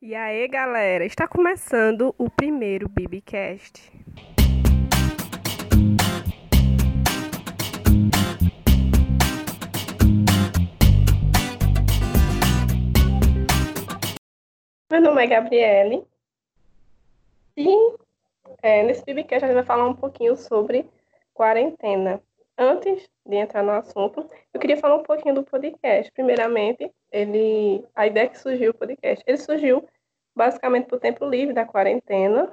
E aí, galera, está começando o primeiro Bibicast. Meu nome é Gabriele e é, nesse Bibicast a gente vai falar um pouquinho sobre quarentena. Antes de entrar no assunto, eu queria falar um pouquinho do podcast. Primeiramente, ele, a ideia que surgiu o podcast, ele surgiu basicamente por tempo livre da quarentena.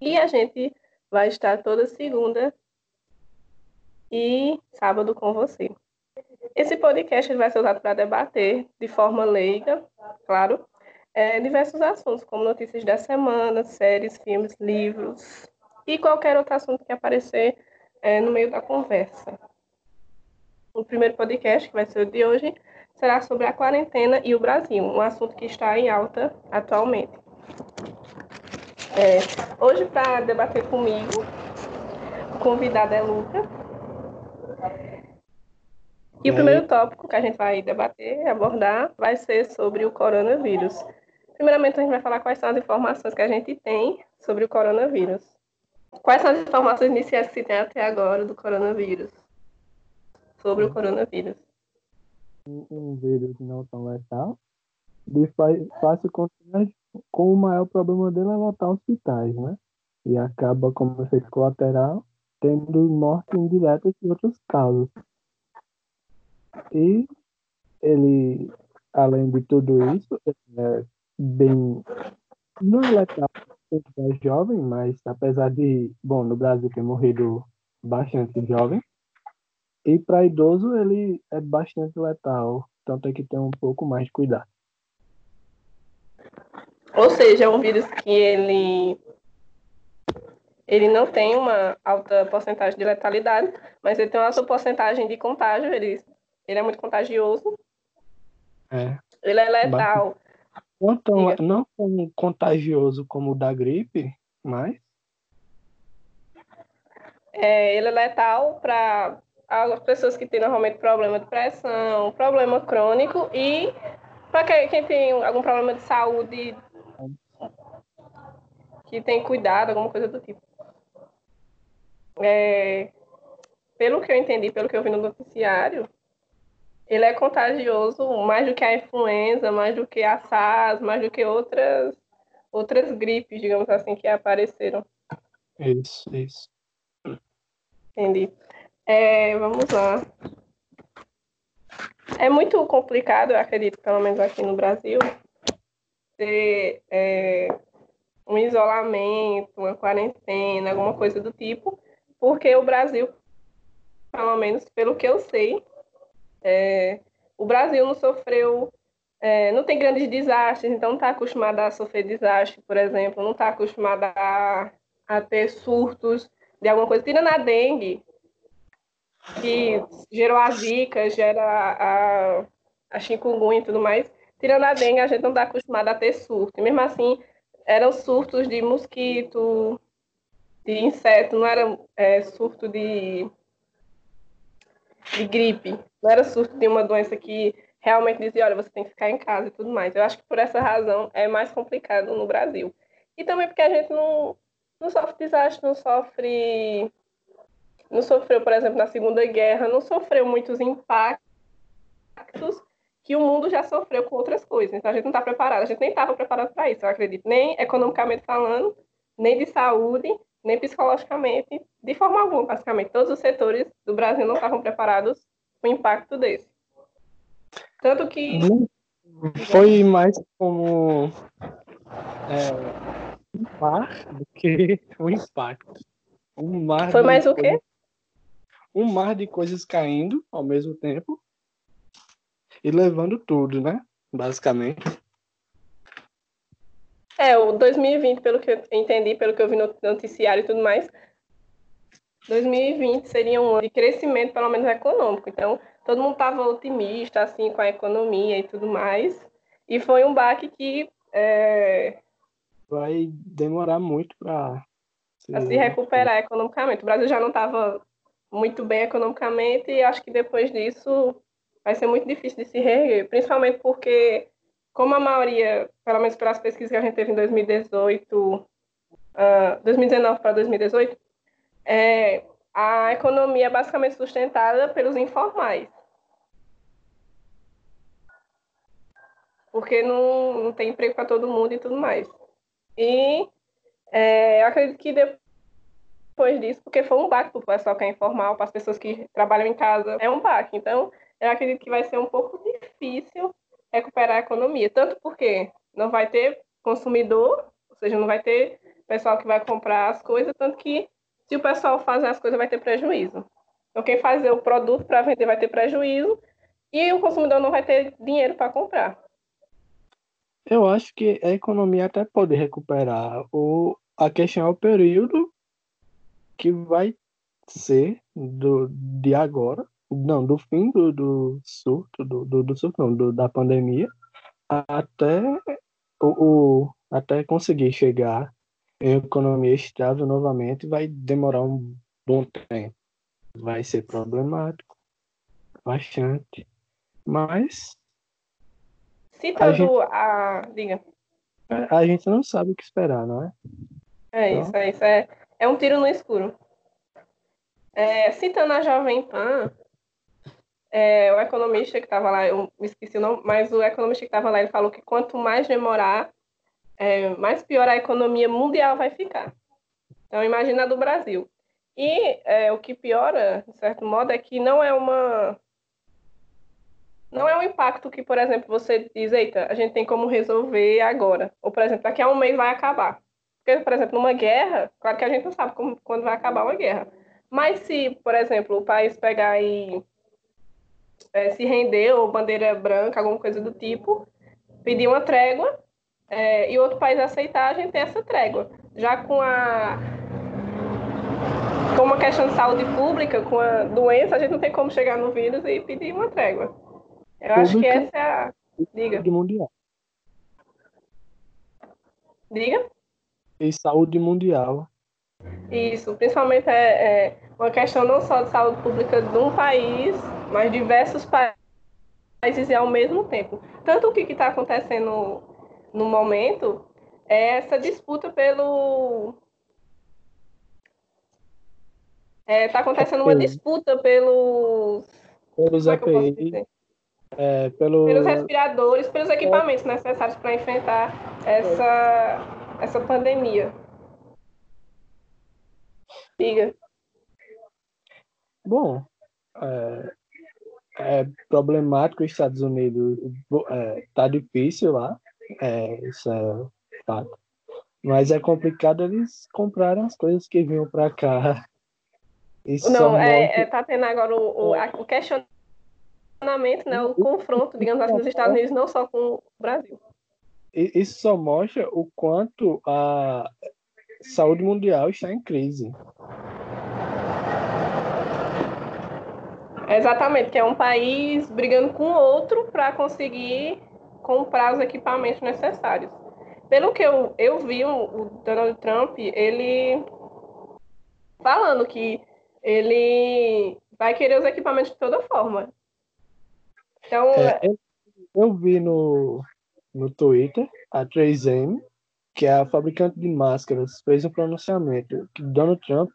E a gente vai estar toda segunda e sábado com você. Esse podcast vai ser usado para debater de forma leiga, claro, é, diversos assuntos, como notícias da semana, séries, filmes, livros e qualquer outro assunto que aparecer é, no meio da conversa. O primeiro podcast, que vai ser o de hoje, será sobre a quarentena e o Brasil, um assunto que está em alta atualmente. É, hoje, para debater comigo, o convidado é Luca. E, e o primeiro tópico que a gente vai debater, abordar, vai ser sobre o coronavírus. Primeiramente, a gente vai falar quais são as informações que a gente tem sobre o coronavírus. Quais são as informações iniciais que se tem até agora do coronavírus? Sobre o coronavírus. Um vírus não tão letal, de fácil contágio, com o maior problema dele é lotar hospitais, né? E acaba como efeito colateral tendo morte indireta de outros casos. E ele, além de tudo isso, é bem. Não é letal é jovem, mas apesar de, bom, no Brasil ter morrido bastante jovem, e para idoso ele é bastante letal, então tem que ter um pouco mais de cuidado. Ou seja, é um vírus que ele ele não tem uma alta porcentagem de letalidade, mas ele tem uma alta porcentagem de contágio, ele, ele é muito contagioso. É. Ele é letal. Não tão, não tão contagioso como o da gripe, mas. É, ele é letal para as pessoas que têm normalmente problema de pressão, problema crônico e para quem, quem tem algum problema de saúde que tem cuidado, alguma coisa do tipo. É, pelo que eu entendi, pelo que eu vi no noticiário, ele é contagioso mais do que a influenza, mais do que a SARS, mais do que outras outras gripes, digamos assim, que apareceram. Isso, isso. Entendi. É, vamos lá. É muito complicado, eu acredito, pelo menos aqui no Brasil, ter é, um isolamento, uma quarentena, alguma coisa do tipo, porque o Brasil, pelo menos pelo que eu sei, é, o Brasil não sofreu, é, não tem grandes desastres, então não está acostumado a sofrer desastre, por exemplo, não está acostumado a, a ter surtos de alguma coisa, tirando a dengue, que gerou a zika, gera a, a chikungunya e tudo mais, tirando a dengue, a gente não está acostumado a ter surto. E mesmo assim, eram surtos de mosquito, de inseto, não era é, surto de, de gripe. Não era surto de uma doença que realmente dizia, olha, você tem que ficar em casa e tudo mais. Eu acho que por essa razão é mais complicado no Brasil. E também porque a gente não, não sofre desastre, não sofre. Não sofreu, por exemplo, na Segunda Guerra, não sofreu muitos impactos que o mundo já sofreu com outras coisas. Então a gente não está preparado, a gente nem estava preparado para isso, eu acredito. Nem economicamente falando, nem de saúde, nem psicologicamente, de forma alguma, basicamente. Todos os setores do Brasil não estavam preparados o impacto desse. Tanto que. Foi mais como. É, um mar do que um impacto. Um mar Foi mais o quê? Um mar de coisas caindo ao mesmo tempo e levando tudo, né? Basicamente. É, o 2020, pelo que eu entendi, pelo que eu vi no noticiário e tudo mais, 2020 seria um ano de crescimento, pelo menos econômico. Então, todo mundo estava otimista, assim, com a economia e tudo mais. E foi um baque que... É... Vai demorar muito para... Se... se recuperar economicamente. O Brasil já não estava muito bem economicamente e acho que depois disso vai ser muito difícil de se reerguer, principalmente porque como a maioria, pelo menos pelas pesquisas que a gente teve em 2018, uh, 2019 para 2018, é, a economia é basicamente sustentada pelos informais. Porque não, não tem emprego para todo mundo e tudo mais. E é, eu acredito que depois disso, porque foi um baque para o pessoal que é informal, para as pessoas que trabalham em casa, é um baque. Então, eu acredito que vai ser um pouco difícil recuperar a economia. Tanto porque não vai ter consumidor, ou seja, não vai ter pessoal que vai comprar as coisas, tanto que se o pessoal fazer as coisas vai ter prejuízo. Então, quem fazer o produto para vender vai ter prejuízo e o consumidor não vai ter dinheiro para comprar. Eu acho que a economia até pode recuperar. O, a questão é o período que vai ser do, de agora, não, do fim do, do surto, do, do, do surto, não, do, da pandemia, até o, o, até conseguir chegar em economia estável novamente, vai demorar um bom tempo. Vai ser problemático, bastante. Mas Citando a, gente, a... Diga. A gente não sabe o que esperar, não é? É então... isso, é isso. É, é um tiro no escuro. É, citando a Jovem Pan, é, o economista que estava lá, eu me esqueci o nome, mas o economista que estava lá, ele falou que quanto mais demorar, é, mais pior a economia mundial vai ficar. Então, imagina a do Brasil. E é, o que piora, de certo modo, é que não é uma não é um impacto que, por exemplo, você diz, eita, a gente tem como resolver agora. Ou, por exemplo, daqui a um mês vai acabar. Porque, por exemplo, numa guerra, claro que a gente não sabe como, quando vai acabar uma guerra. Mas se, por exemplo, o país pegar e é, se render, ou bandeira branca, alguma coisa do tipo, pedir uma trégua, é, e outro país aceitar, a gente tem essa trégua. Já com a com uma questão de saúde pública, com a doença, a gente não tem como chegar no vírus e pedir uma trégua. Eu acho que essa é a. Diga. Mundial. Diga. E saúde mundial. Isso, principalmente é, é, uma questão não só de saúde pública de um país, mas diversos países e ao mesmo tempo. Tanto o que está acontecendo no momento é essa disputa pelo. Está é, tá acontecendo uma disputa pelos. Pelos API. É, pelo... Pelos respiradores, pelos equipamentos necessários para enfrentar essa, essa pandemia. Diga. Bom, é, é problemático os Estados Unidos, é, tá difícil lá, é, isso é fato. Mas é complicado eles comprarem as coisas que vinham para cá. Isso Não, é, é, tá tendo agora o, o, o questionamento né, o confronto, digamos assim, dos Estados Unidos, não só com o Brasil. Isso só mostra o quanto a saúde mundial está em crise. Exatamente, que é um país brigando com outro para conseguir comprar os equipamentos necessários. Pelo que eu, eu vi, o Donald Trump, ele falando que ele vai querer os equipamentos de toda forma. Então, é, eu, eu vi no, no Twitter a 3M, que é a fabricante de máscaras, fez um pronunciamento que Donald Trump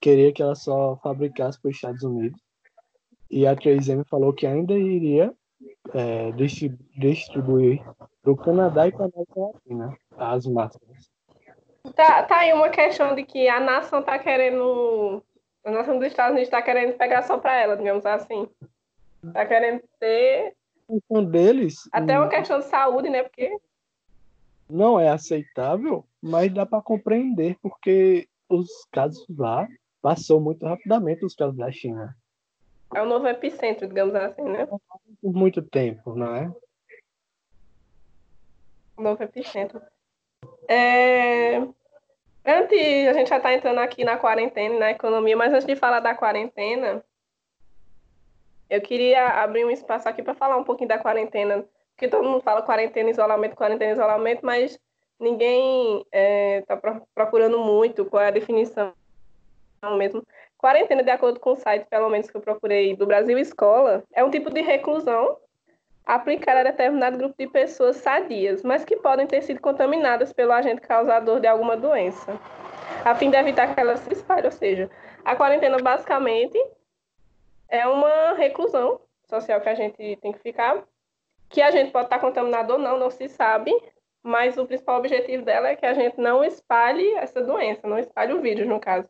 queria que ela só fabricasse para os Estados Unidos. E a 3M falou que ainda iria é, distribuir para o Canadá e para a América Latina as máscaras. Tá, tá aí uma questão de que a nação está querendo. A nação dos Estados Unidos está querendo pegar só para ela, digamos assim. Tá querendo ter. Um deles. Até uma questão de saúde, né? Porque. Não é aceitável, mas dá para compreender, porque os casos lá passou muito rapidamente os casos da China. É o novo epicentro, digamos assim, né? Por muito tempo, não é? O novo epicentro. É... Antes, a gente já está entrando aqui na quarentena, na economia, mas antes de falar da quarentena, eu queria abrir um espaço aqui para falar um pouquinho da quarentena, porque todo mundo fala quarentena, isolamento, quarentena, isolamento, mas ninguém está é, tá procurando muito qual é a definição mesmo. Quarentena, de acordo com o site, pelo menos que eu procurei, do Brasil Escola, é um tipo de reclusão aplicada a determinado grupo de pessoas sadias, mas que podem ter sido contaminadas pelo agente causador de alguma doença, a fim de evitar que elas se espalhem. Ou seja, a quarentena basicamente é uma reclusão social que a gente tem que ficar, que a gente pode estar contaminado ou não, não se sabe, mas o principal objetivo dela é que a gente não espalhe essa doença, não espalhe o vírus, no caso.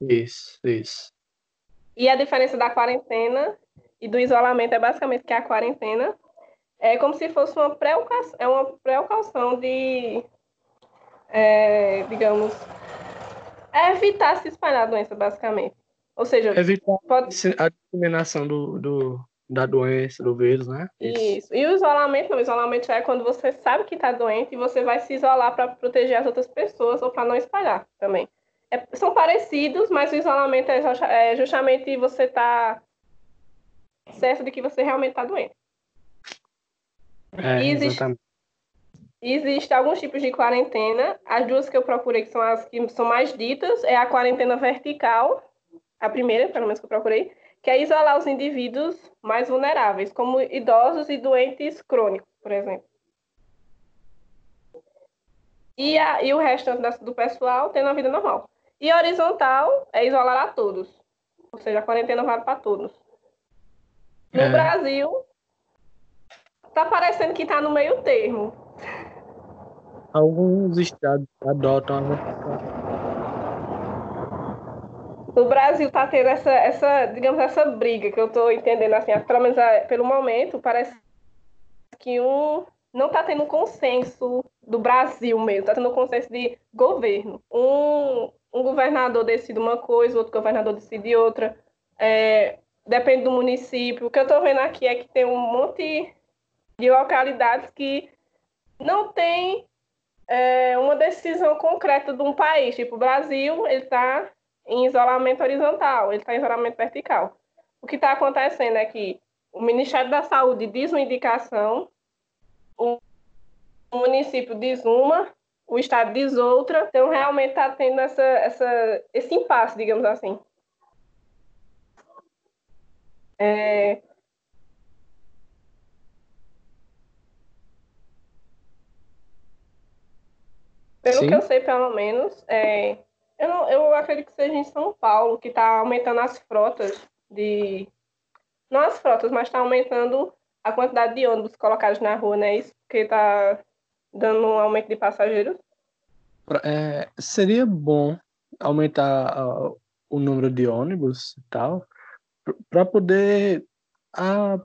Isso, isso. E a diferença da quarentena e do isolamento é basicamente que a quarentena é como se fosse uma precaução, é uma precaução de, é, digamos, evitar se espalhar a doença, basicamente. Ou seja, evitar pode... a disseminação do, do, da doença, do vírus, né? Isso. Isso. E o isolamento, não, o isolamento é quando você sabe que está doente e você vai se isolar para proteger as outras pessoas ou para não espalhar também. É, são parecidos, mas o isolamento é, é justamente você estar tá certo de que você realmente está doente. É, existe. Existem alguns tipos de quarentena. As duas que eu procurei, que são as que são mais ditas, é a quarentena vertical, a primeira, pelo menos que eu procurei, que é isolar os indivíduos mais vulneráveis, como idosos e doentes crônicos, por exemplo. E, a, e o restante do pessoal tendo a vida normal. E horizontal é isolar a todos. Ou seja, a quarentena vale para todos. No é. Brasil, tá parecendo que tá no meio termo. Alguns estados adotam o Brasil está tendo essa, essa, digamos, essa briga que eu estou entendendo assim, pelo menos é, pelo momento, parece que um não está tendo consenso do Brasil mesmo, está tendo consenso de governo. Um, um governador decide uma coisa, outro governador decide outra. É, depende do município. O que eu estou vendo aqui é que tem um monte de localidades que não tem é, uma decisão concreta de um país. Tipo, o Brasil, ele está em isolamento horizontal, ele está em isolamento vertical. O que está acontecendo é que o Ministério da Saúde diz uma indicação, o município diz uma, o Estado diz outra, então realmente está tendo essa, essa, esse impasse, digamos assim. É... Pelo Sim. que eu sei, pelo menos, é, eu, não, eu acredito que seja em São Paulo, que está aumentando as frotas de. Não as frotas, mas está aumentando a quantidade de ônibus colocados na rua, né? Isso porque está dando um aumento de passageiros. É, seria bom aumentar uh, o número de ônibus e tal, para poder a,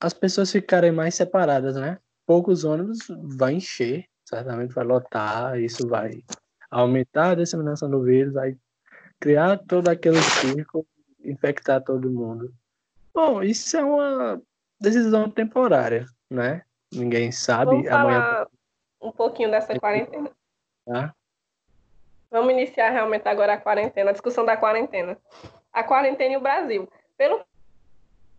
as pessoas ficarem mais separadas, né? Poucos ônibus vai encher, certamente vai lotar, isso vai aumentar a disseminação do vírus, vai criar todo aquele círculo, infectar todo mundo. Bom, isso é uma decisão temporária, né? Ninguém sabe. Vamos falar um pouquinho dessa quarentena. Vamos iniciar realmente agora a quarentena, a discussão da quarentena. A quarentena e o Brasil. Pelo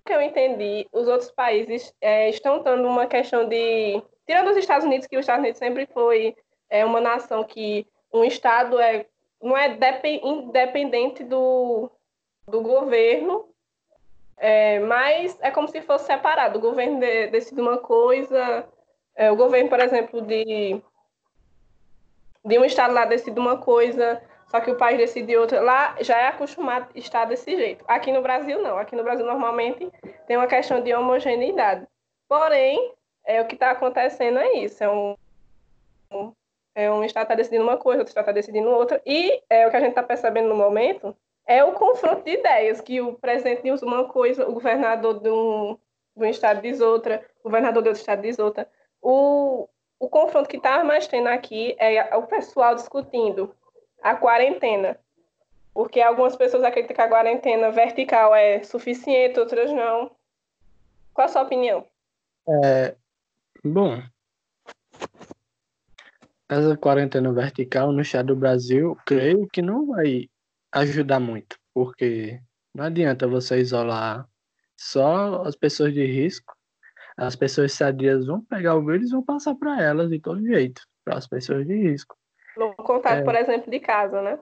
que eu entendi, os outros países é, estão dando uma questão de. Tirando os Estados Unidos, que os Estados Unidos sempre foi é, uma nação que um Estado é, não é independente do, do governo, é, mas é como se fosse separado. O governo de, decide uma coisa, é, o governo, por exemplo, de, de um Estado lá decide uma coisa, só que o país decide outra. Lá já é acostumado a estar desse jeito. Aqui no Brasil, não. Aqui no Brasil, normalmente, tem uma questão de homogeneidade. Porém, é, o que está acontecendo é isso. É um, é, um estado está decidindo uma coisa, outro estado está decidindo outra, e é, o que a gente está percebendo no momento é o confronto de ideias, que o presidente diz uma coisa, o governador de um, de um estado diz outra, o governador de outro estado diz outra. O, o confronto que está mais tendo aqui é o pessoal discutindo a quarentena, porque algumas pessoas acreditam que a quarentena vertical é suficiente, outras não. Qual a sua opinião? É, bom, essa quarentena vertical no estado do Brasil, creio que não vai ajudar muito, porque não adianta você isolar só as pessoas de risco. As pessoas sadias vão pegar o vírus e vão passar para elas de todo jeito, para as pessoas de risco. No contato, é... por exemplo, de casa, né?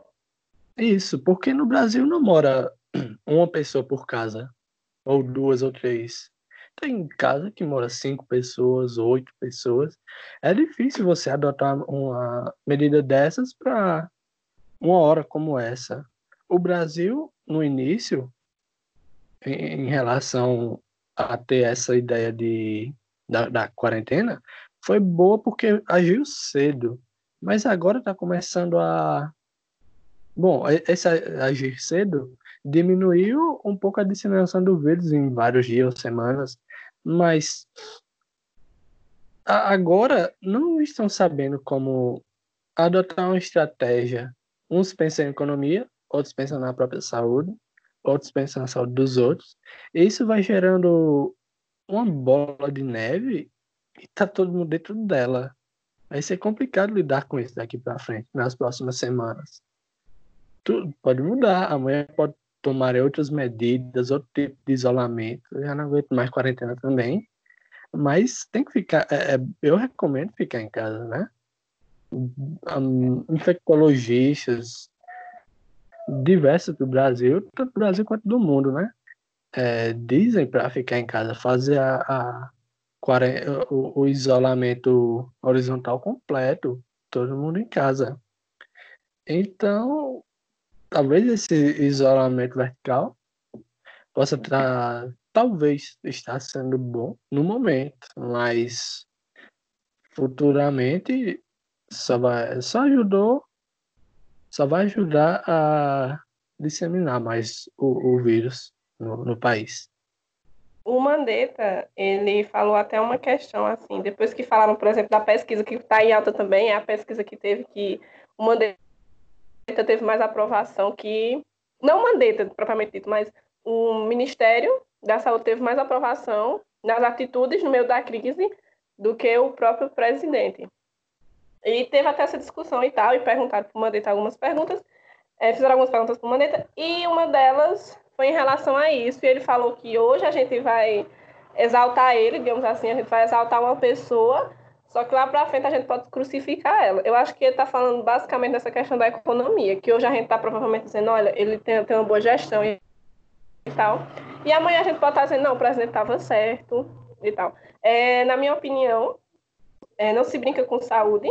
Isso, porque no Brasil não mora uma pessoa por casa, ou duas ou três. tem casa que mora cinco pessoas, oito pessoas. É difícil você adotar uma medida dessas para uma hora como essa. O Brasil, no início, em, em relação a ter essa ideia de, da, da quarentena, foi boa porque agiu cedo. Mas agora está começando a. Bom, esse agir cedo diminuiu um pouco a disseminação do vírus em vários dias semanas, mas agora não estão sabendo como adotar uma estratégia. Uns pensam em economia, outros pensam na própria saúde, outros pensam na saúde dos outros. E isso vai gerando uma bola de neve e tá todo mundo dentro dela. Vai ser complicado lidar com isso daqui para frente, nas próximas semanas. Tudo pode mudar. Amanhã pode tomar outras medidas, outro tipo de isolamento. Eu já não aguento mais quarentena também. Mas tem que ficar. É, é eu recomendo ficar em casa, né? Um, infectologistas diversos do Brasil, tanto do Brasil quanto do mundo, né? É, dizem para ficar em casa, fazer a, a o, o, isolamento horizontal completo, todo mundo em casa. Então, talvez esse isolamento vertical possa estar, talvez estar sendo bom no momento, mas futuramente só vai, só ajudou, só vai ajudar a disseminar mais o, o vírus no, no país. O Mandetta, ele falou até uma questão assim, depois que falaram, por exemplo, da pesquisa que está em alta também, é a pesquisa que teve que o Mandetta teve mais aprovação que. Não Mandetta, propriamente dito, mas o Ministério da Saúde teve mais aprovação nas atitudes no meio da crise do que o próprio presidente. E teve até essa discussão e tal, e perguntaram para o Mandetta algumas perguntas, é, fizeram algumas perguntas para o Mandetta, e uma delas foi em relação a isso, e ele falou que hoje a gente vai exaltar ele, digamos assim, a gente vai exaltar uma pessoa só que lá para frente a gente pode crucificar ela. Eu acho que ele está falando basicamente dessa questão da economia, que hoje a gente está provavelmente dizendo, olha, ele tem, tem uma boa gestão e, tal. E amanhã a gente pode estar tá dizendo, não, o presidente estava certo e tal. É, na minha opinião, é, não se brinca com saúde,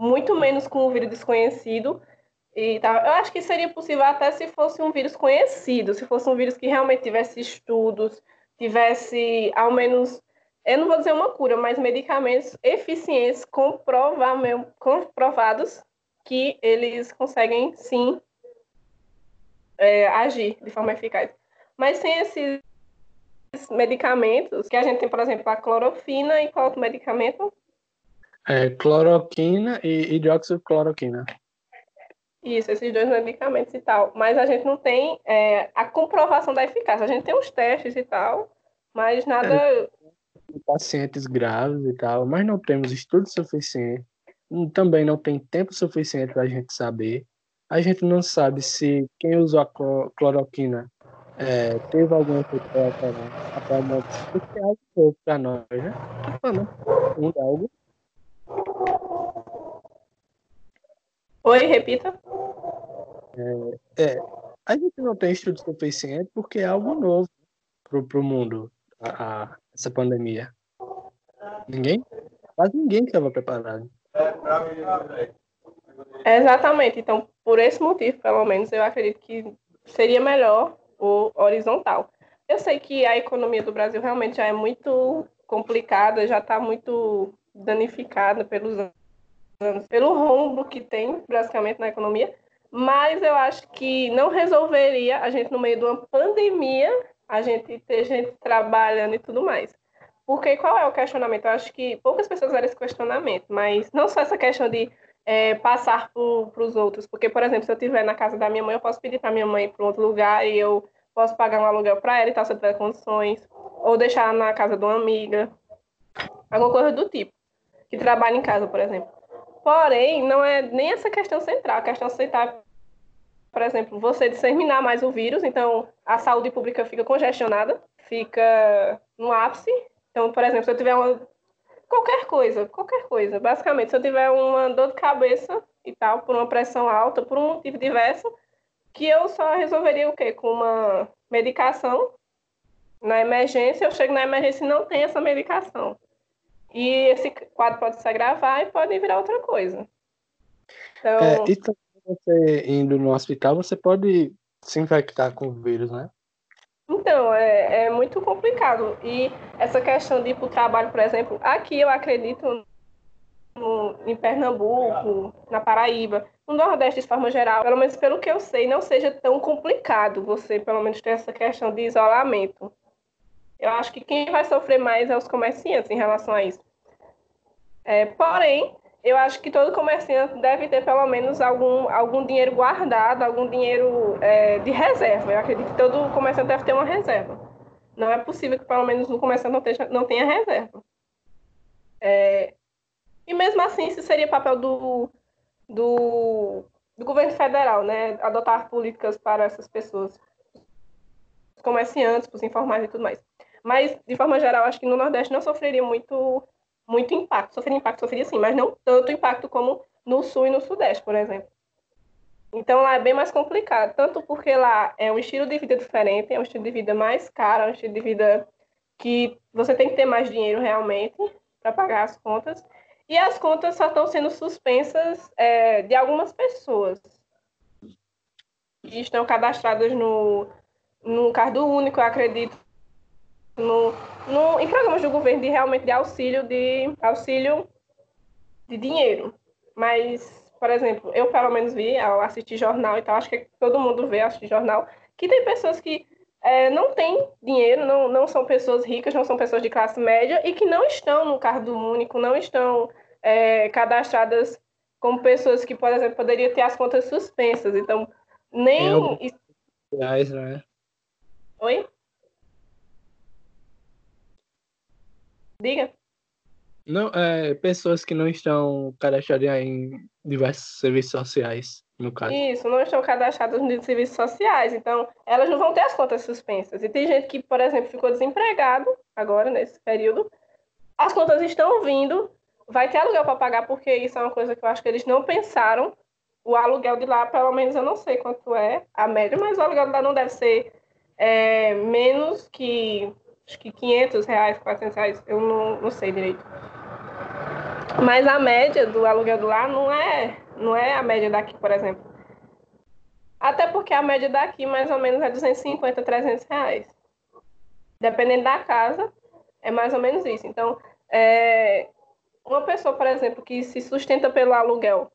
muito menos com o vírus desconhecido. E tal. Eu acho que seria possível até se fosse um vírus conhecido, se fosse um vírus que realmente tivesse estudos, tivesse ao menos eu não vou dizer uma cura, mas medicamentos eficientes comprovados que eles conseguem sim é, agir de forma eficaz. Mas sem esses medicamentos, que a gente tem, por exemplo, a clorofina e qual outro medicamento? É, cloroquina e hidroxicloroquina. Isso, esses dois medicamentos e tal. Mas a gente não tem é, a comprovação da eficácia. A gente tem os testes e tal, mas nada é pacientes graves e tal, mas não temos estudo suficiente, também não tem tempo suficiente para a gente saber. A gente não sabe se quem usou a cloroquina é, teve algum efeito colateral, porque é algo pouco para nós, né? Falando ah, algo. Oi, repita. É, é, a gente não tem estudo suficiente porque é algo novo para o mundo. A, a, essa pandemia? Ninguém? Quase ninguém estava preparado. exatamente. Então, por esse motivo, pelo menos, eu acredito que seria melhor o horizontal. Eu sei que a economia do Brasil realmente já é muito complicada, já está muito danificada pelos anos, pelo rombo que tem, basicamente, na economia, mas eu acho que não resolveria a gente, no meio de uma pandemia, a gente ter gente trabalhando e tudo mais. Porque qual é o questionamento? Eu acho que poucas pessoas fizeram esse questionamento, mas não só essa questão de é, passar para os outros. Porque, por exemplo, se eu estiver na casa da minha mãe, eu posso pedir para minha mãe para outro lugar e eu posso pagar um aluguel para ela e tal, se eu tiver condições. Ou deixar na casa de uma amiga. Alguma coisa do tipo. Que trabalha em casa, por exemplo. Porém, não é nem essa questão central. A questão central por exemplo, você disseminar mais o vírus, então a saúde pública fica congestionada, fica no ápice. Então, por exemplo, se eu tiver uma. qualquer coisa, qualquer coisa, basicamente, se eu tiver uma dor de cabeça e tal, por uma pressão alta, por um motivo diverso, que eu só resolveria o quê? Com uma medicação na emergência, eu chego na emergência e não tem essa medicação. E esse quadro pode se agravar e pode virar outra coisa. Então... É, e também você indo no hospital, você pode se infectar com o vírus, né? Então, é, é muito complicado. E essa questão de ir para o trabalho, por exemplo, aqui eu acredito no, em Pernambuco, na Paraíba, no Nordeste de forma geral, pelo menos pelo que eu sei, não seja tão complicado você, pelo menos, ter essa questão de isolamento. Eu acho que quem vai sofrer mais é os comerciantes em relação a isso. É, porém, eu acho que todo comerciante deve ter pelo menos algum, algum dinheiro guardado, algum dinheiro é, de reserva. Eu acredito que todo comerciante deve ter uma reserva. Não é possível que pelo menos no comerciante não, tenha, não tenha reserva. É, e mesmo assim, isso seria papel do, do, do governo federal, né? Adotar políticas para essas pessoas, os comerciantes, os informais e tudo mais. Mas, de forma geral, acho que no Nordeste não sofreria muito, muito impacto. Sofreria impacto, sofreria sim, mas não tanto impacto como no Sul e no Sudeste, por exemplo. Então lá é bem mais complicado, tanto porque lá é um estilo de vida diferente, é um estilo de vida mais caro, é um estilo de vida que você tem que ter mais dinheiro realmente para pagar as contas. E as contas só estão sendo suspensas é, de algumas pessoas que estão cadastradas no, no Cardo Único, acredito, no, no, em programas do governo de realmente de auxílio de auxílio de dinheiro. Mas, por exemplo, eu pelo menos vi ao assistir jornal e tal, acho que todo mundo vê assistir jornal, que tem pessoas que é, não têm dinheiro, não, não são pessoas ricas, não são pessoas de classe média e que não estão no cargo único, não estão é, cadastradas como pessoas que, por exemplo, poderiam ter as contas suspensas. Então, nem. Reais, né? Oi? Diga. Não, é, pessoas que não estão cadastradas em diversos serviços sociais, no caso. Isso, não estão cadastradas nos serviços sociais, então elas não vão ter as contas suspensas. E tem gente que, por exemplo, ficou desempregado agora, nesse período, as contas estão vindo, vai ter aluguel para pagar, porque isso é uma coisa que eu acho que eles não pensaram. O aluguel de lá, pelo menos eu não sei quanto é a média, mas o aluguel de lá não deve ser é, menos que acho que 500 reais, 400 reais, eu não, não sei direito. Mas a média do aluguel do lá não é, não é a média daqui, por exemplo. Até porque a média daqui mais ou menos é 250, 300 reais. Dependendo da casa, é mais ou menos isso. Então, é, uma pessoa, por exemplo, que se sustenta pelo aluguel,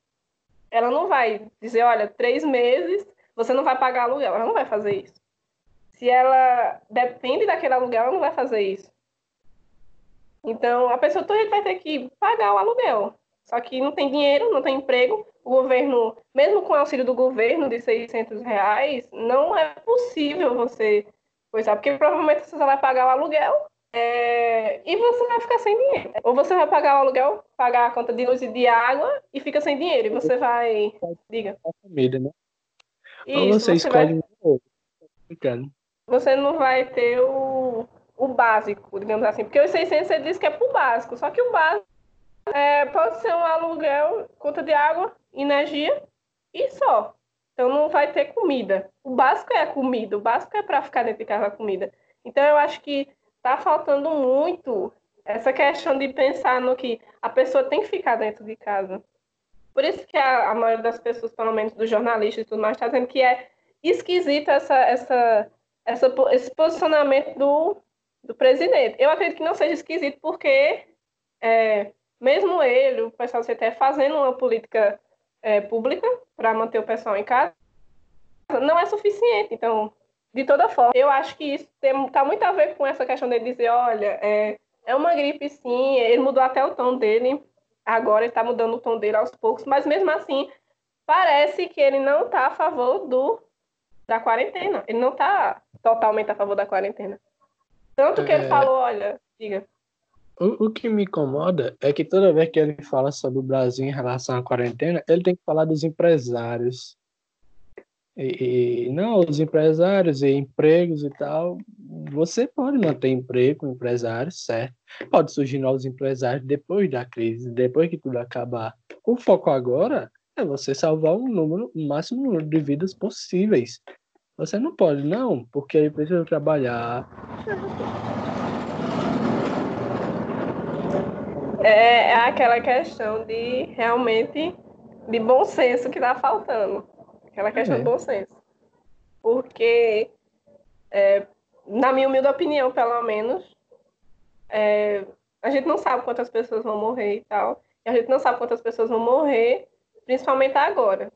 ela não vai dizer, olha, três meses você não vai pagar aluguel. Ela não vai fazer isso se ela depende daquele aluguel, ela não vai fazer isso. Então, a pessoa toda vai ter que pagar o aluguel. Só que não tem dinheiro, não tem emprego. O governo, mesmo com o auxílio do governo de 600 reais, não é possível você coisar, porque provavelmente você vai pagar o aluguel é, e você vai ficar sem dinheiro. Ou você vai pagar o aluguel, pagar a conta de luz e de água e fica sem dinheiro. E você vai. Diga. A família, né? Isso, Ou você, você escolhe vai... um outro você não vai ter o, o básico, digamos assim. Porque os 600 você disse que é pro básico, só que o básico é, pode ser um aluguel, conta de água, energia e só. Então não vai ter comida. O básico é a comida, o básico é para ficar dentro de casa a comida. Então eu acho que tá faltando muito essa questão de pensar no que a pessoa tem que ficar dentro de casa. Por isso que a, a maioria das pessoas, pelo menos dos jornalistas e tudo mais, está dizendo que é esquisito essa, essa, essa, esse posicionamento do, do presidente. Eu acredito que não seja esquisito porque é, mesmo ele, o pessoal do CTF, fazendo uma política é, pública para manter o pessoal em casa, não é suficiente. Então, de toda forma, eu acho que isso está muito a ver com essa questão dele dizer, olha, é, é uma gripe sim, ele mudou até o tom dele, agora ele está mudando o tom dele aos poucos, mas mesmo assim, parece que ele não está a favor do da quarentena. Ele não está totalmente a favor da quarentena. Tanto que é... ele falou, olha, diga. O, o que me incomoda é que toda vez que ele fala sobre o Brasil em relação à quarentena, ele tem que falar dos empresários. E, e, não, os empresários e empregos e tal. Você pode manter emprego com empresários, certo? Pode surgir novos empresários depois da crise, depois que tudo acabar. O foco agora é você salvar o número, o máximo número de vidas possíveis. Você não pode, não, porque ele precisa trabalhar. É, é aquela questão de realmente de bom senso que está faltando. Aquela questão é. de bom senso. Porque, é, na minha humilde opinião, pelo menos, é, a gente não sabe quantas pessoas vão morrer e tal. E a gente não sabe quantas pessoas vão morrer, principalmente agora.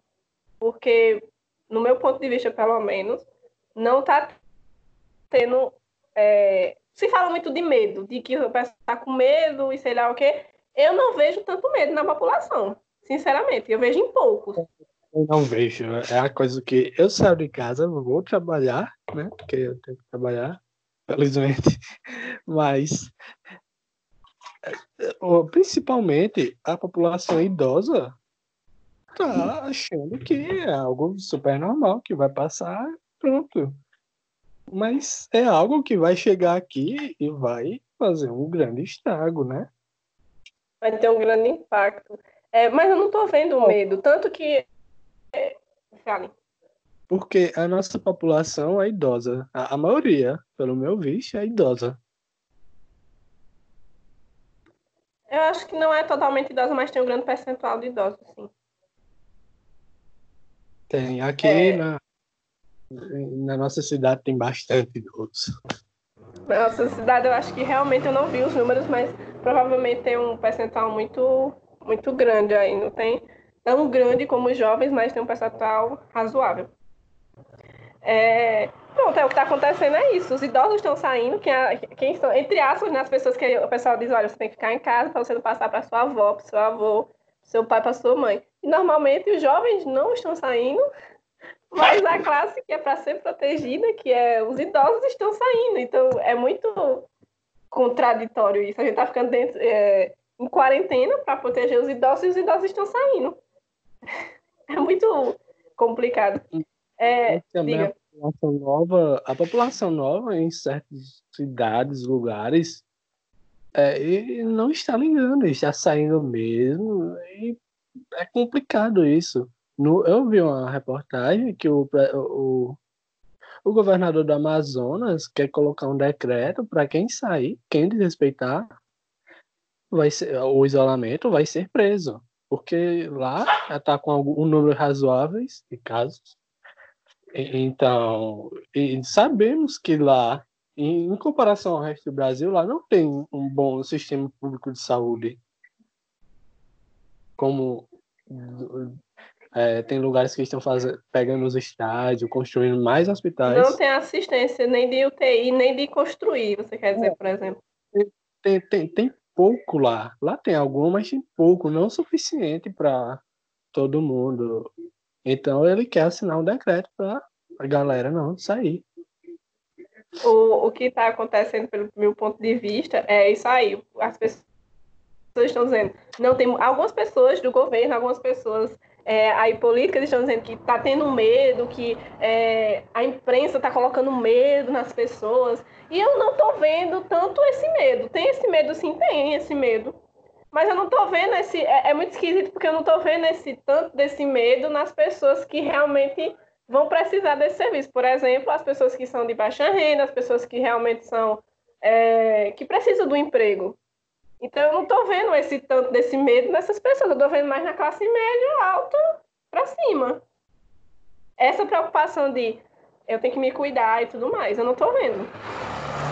Porque, no meu ponto de vista, pelo menos, não está tendo. É, se fala muito de medo, de que o pessoal está com medo e sei lá o quê. Eu não vejo tanto medo na população, sinceramente. Eu vejo em poucos. Eu não vejo. É a coisa que eu saio de casa, vou trabalhar, né? Porque eu tenho que trabalhar, felizmente. Mas principalmente a população idosa tá achando que é algo super normal, que vai passar, pronto. Mas é algo que vai chegar aqui e vai fazer um grande estrago, né? Vai ter um grande impacto. É, mas eu não tô vendo medo, tanto que. É, fale. Porque a nossa população é idosa. A, a maioria, pelo meu visto, é idosa. Eu acho que não é totalmente idosa, mas tem um grande percentual de idosos, sim. Tem. Aqui é... na, na nossa cidade tem bastante idosos. Na nossa cidade eu acho que realmente eu não vi os números, mas provavelmente tem um percentual muito, muito grande aí. Não tem tão grande como os jovens, mas tem um percentual razoável. É, Pronto, é o que está acontecendo é isso. Os idosos estão saindo, quem, quem estão, entre aspas, né, as pessoas que o pessoal diz, olha, você tem que ficar em casa para você não passar para sua avó, para seu avô, pro seu pai, para sua mãe. Normalmente os jovens não estão saindo, mas a classe que é para ser protegida, que é os idosos, estão saindo. Então é muito contraditório isso. A gente está ficando dentro, é, em quarentena para proteger os idosos e os idosos estão saindo. É muito complicado. É, diga população nova, a população nova em certas cidades, lugares, é, não está ligando, está saindo mesmo, e é complicado isso. No, eu vi uma reportagem que o, o, o governador do Amazonas quer colocar um decreto para quem sair, quem desrespeitar vai ser, o isolamento vai ser preso, porque lá está com um número razoável de casos então, sabemos que lá, em, comparação ao resto do Brasil, lá não tem um bom sistema público de saúde. Como é, tem lugares que estão fazendo, pegando os estádios, construindo mais hospitais. Não tem assistência nem de UTI, nem de construir, você quer dizer, é, por exemplo? Tem, tem, tem pouco lá. Lá tem algum, mas tem pouco, não o suficiente para todo mundo. Então ele quer assinar um decreto para a galera não sair. O, o que está acontecendo, pelo meu ponto de vista, é isso aí. As pessoas estão dizendo, não tem algumas pessoas do governo, algumas pessoas é, aí políticas estão dizendo que está tendo medo, que é, a imprensa está colocando medo nas pessoas. E eu não estou vendo tanto esse medo. Tem esse medo, sim, tem esse medo. Mas eu não estou vendo esse. É, é, muito esquisito porque eu não estou vendo esse tanto desse medo nas pessoas que realmente vão precisar desse serviço. Por exemplo, as pessoas que são de baixa renda, as pessoas que realmente são. É, que precisam do emprego. Então eu não estou vendo esse tanto desse medo nessas pessoas, eu estou vendo mais na classe média alta para cima. Essa preocupação de eu tenho que me cuidar e tudo mais, eu não estou vendo.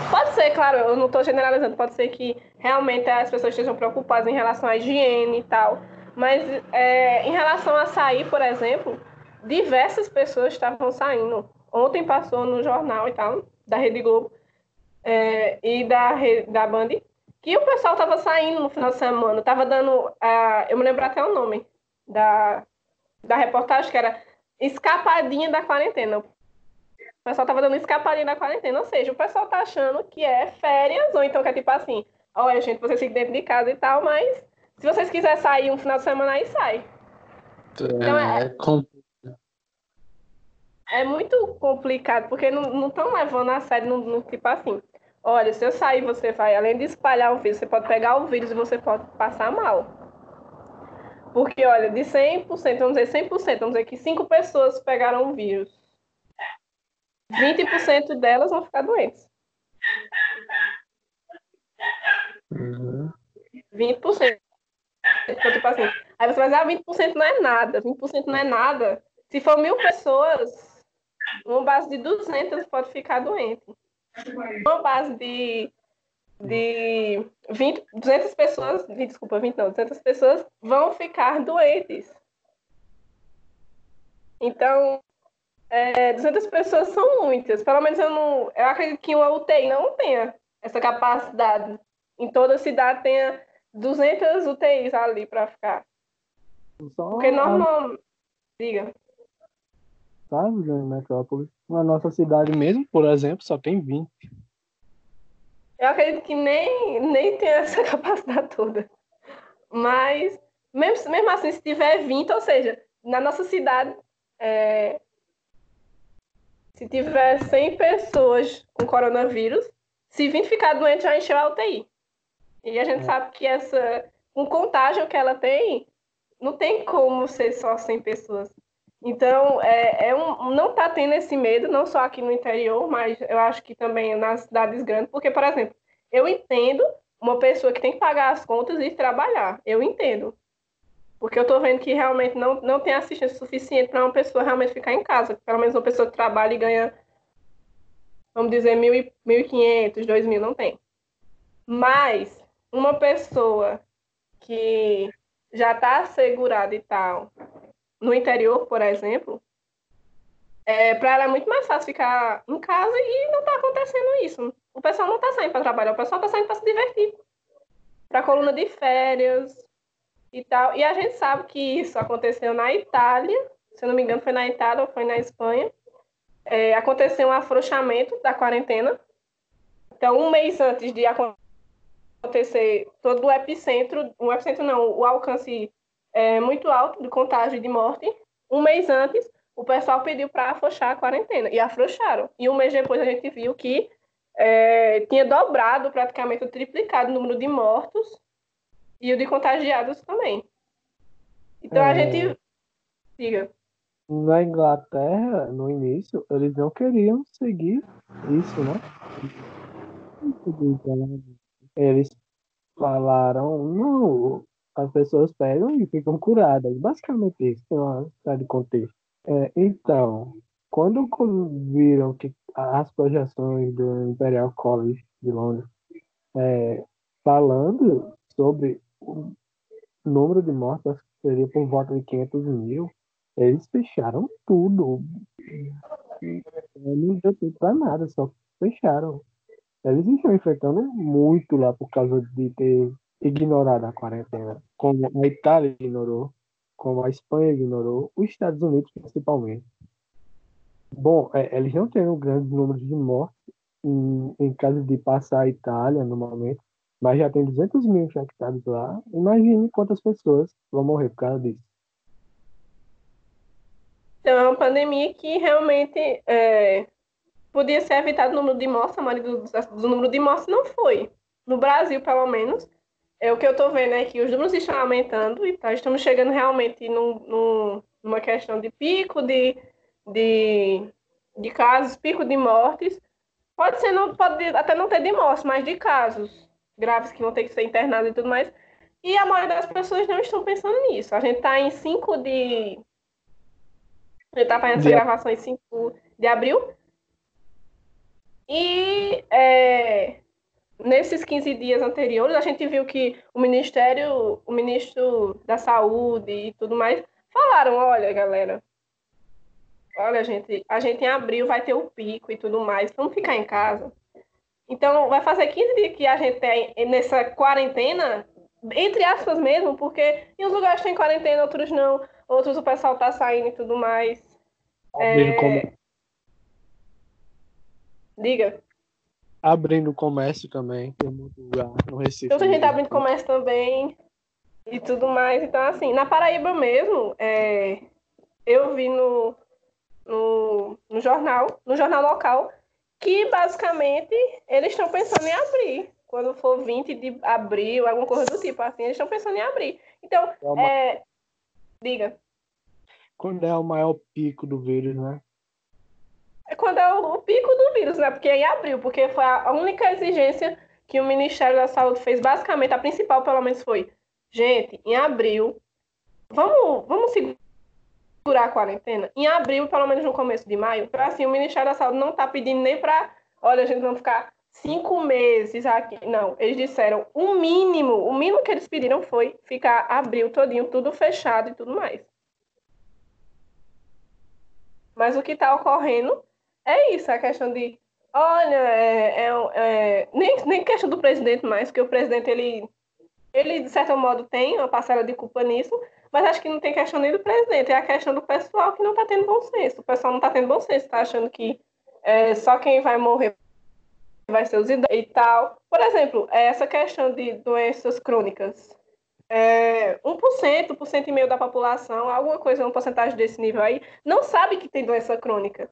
Pode ser, claro, eu não estou generalizando, pode ser que realmente as pessoas estejam preocupadas em relação à higiene e tal. Mas é, em relação a sair, por exemplo, diversas pessoas estavam saindo. Ontem passou no jornal e tal, da Rede Globo é, e da, da Band, que o pessoal estava saindo no final de semana. Tava dando. Uh, eu me lembro até o nome da, da reportagem, que era Escapadinha da Quarentena. O pessoal tava dando escapadinha da quarentena, ou seja, o pessoal tá achando que é férias, ou então que é tipo assim, olha, gente, vocês ficam dentro de casa e tal, mas se vocês quiserem sair um final de semana aí, sai. Então, é, é é muito complicado, porque não estão levando a sério no, no, tipo assim. Olha, se eu sair, você vai, além de espalhar o vírus, você pode pegar o vírus e você pode passar mal. Porque, olha, de 100%, vamos dizer 100%, vamos dizer que 5 pessoas pegaram o vírus. 20% delas vão ficar doentes. Uhum. 20%. Então, tipo assim, aí você vai dizer, ah, 20% não é nada, 20% não é nada. Se for mil pessoas, uma base de 200 pode ficar doente. Uma base de, de 20, 200 pessoas, desculpa, 20 não, 200 pessoas vão ficar doentes. Então, é, 200 pessoas são muitas. Pelo menos eu não. Eu acredito que uma UTI não tenha essa capacidade. Em toda a cidade tenha 200 UTIs ali para ficar. Só Porque normal. Diga. Sabe, né, Metrópole. Na nossa cidade mesmo, por exemplo, só tem 20. Eu acredito que nem, nem tem essa capacidade toda. Mas, mesmo, mesmo assim, se tiver 20, ou seja, na nossa cidade, é, se tiver 100 pessoas com coronavírus, se 20 ficar doente, já encheu a UTI. E a gente É. sabe que essa, com o contágio que ela tem, não tem como ser só 100 pessoas. Então, é, é um, não está tendo esse medo, não só aqui no interior, mas eu acho que também nas cidades grandes, porque, por exemplo, eu entendo uma pessoa que tem que pagar as contas e trabalhar. Eu entendo. Porque eu estou vendo que realmente não, não tem assistência suficiente para uma pessoa realmente ficar em casa. Pelo menos uma pessoa que trabalha e ganha, vamos dizer, mil e- 1.500, 2.000, não tem. Mas uma pessoa que já está assegurada e tal, no interior, por exemplo, é, para ela é muito mais fácil ficar em casa e não está acontecendo isso. O pessoal não está saindo para trabalhar, o pessoal está saindo para se divertir. Para coluna de férias e tal. E a gente sabe que isso aconteceu na Itália, se eu não me engano, foi na Itália ou foi na Espanha. É, aconteceu um afrouxamento da quarentena. Então, um mês antes de acontecer todo o epicentro, o epicentro não, o alcance é, muito alto de contágio de morte, um mês antes, o pessoal pediu para afrouxar a quarentena. E afrouxaram. E um mês depois a gente viu que é, tinha dobrado, praticamente triplicado o número de mortos e o de contagiados também. Então a É. gente. Diga. Na Inglaterra, no início, eles não queriam seguir isso, né? Eles falaram, não, as pessoas pegam e ficam curadas. Basicamente isso, tem uma série de contexto. É, então, quando viram que as projeções do Imperial College de Londres é, falando sobre o número de mortes, que seria por volta de 500 mil, eles fecharam tudo. Não deu tempo pra nada, só fecharam. Eles estão enfrentando muito lá por causa de ter ignorado a quarentena. Como a Itália ignorou, como a Espanha ignorou, os Estados Unidos principalmente. Bom, é, eles não têm um grande número de mortes em, em caso de passar a Itália no momento, mas já tem 200 mil infectados lá. Imagine quantas pessoas vão morrer por causa disso. Então é uma pandemia que realmente é, podia ser evitado o número de mortes, a maioria do, do número de mortes não foi. No Brasil, pelo menos, é o que eu estou vendo é que os números estão aumentando e tá, estamos chegando realmente num, num, numa questão de pico de, de, de casos, pico de mortes. Pode ser, não, pode até não ter de mortes, mas de casos graves que vão ter que ser internados e tudo mais. E a maioria das pessoas não estão pensando nisso. A gente está em 5 de. A gente está fazendo essa gravação em 5 de abril. E é, nesses 15 dias anteriores, a gente viu que o Ministério, o ministro da Saúde e tudo mais, falaram: olha, galera, olha, gente, a gente em abril vai ter o pico e tudo mais, vamos ficar em casa. Então, vai fazer 15 dias que a gente tem nessa quarentena, entre aspas mesmo, porque em uns lugares tem quarentena, outros não, outros o pessoal tá saindo e tudo mais. Abrindo, como- Diga. Abrindo comércio também, tem muito lugar no Recife. Então, a gente tá abrindo comércio também e tudo mais. Então, assim, na Paraíba mesmo, é, eu vi no, no, no jornal, no jornal local, que basicamente eles estão pensando em abrir. Quando for 20 de abril, alguma coisa do tipo, assim, eles estão pensando em abrir. Então, É uma- é, diga. Quando é o maior pico do vírus, né? É quando é o, coronavírus, né? Porque é em abril, porque foi a única exigência que o Ministério da Saúde fez, basicamente, a principal, pelo menos, foi: gente, em abril, vamos, vamos segurar a quarentena? Em abril, pelo menos no começo de maio, para assim, o Ministério da Saúde não está pedindo nem para, olha, a gente vai ficar cinco meses aqui. Não, eles disseram o mínimo, o mínimo que eles pediram foi ficar abril todinho, tudo fechado e tudo mais. Mas o que está ocorrendo é isso, a questão de, olha, é, é, é, nem, nem questão do presidente mais, porque o presidente, ele, ele, de certo modo, tem uma parcela de culpa nisso, mas acho que não tem questão nem do presidente, é a questão do pessoal que não está tendo bom senso. O pessoal não está tendo bom senso, está achando que é, só quem vai morrer vai ser os idosos e tal. Por exemplo, essa questão de doenças crônicas. É, 1%, 1% e meio da população, alguma coisa, uma porcentagem desse nível aí, não sabe que tem doença crônica.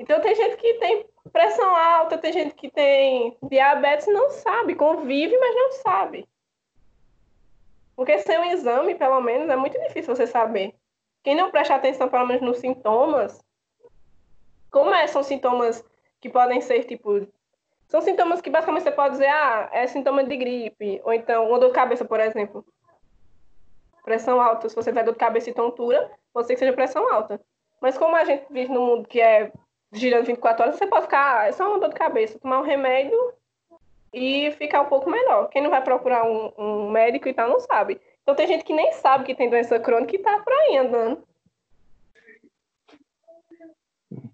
Então tem gente que tem pressão alta, tem gente que tem diabetes não sabe, convive, mas não sabe. Porque sem um exame, pelo menos, é muito difícil você saber. Quem não presta atenção, pelo menos, nos sintomas, como é, são sintomas que podem ser, tipo, são sintomas que basicamente você pode dizer, ah, é sintoma de gripe, ou então uma dor de cabeça, por exemplo. Pressão alta, se você tiver dor de cabeça e tontura, pode ser que seja pressão alta. Mas como a gente vive num mundo que é girando 24 horas, você pode ficar, ah, é só uma dor de cabeça, tomar um remédio e ficar um pouco melhor. Quem não vai procurar um, um médico e tal, não sabe. Então tem gente que nem sabe que tem doença crônica e tá por aí andando.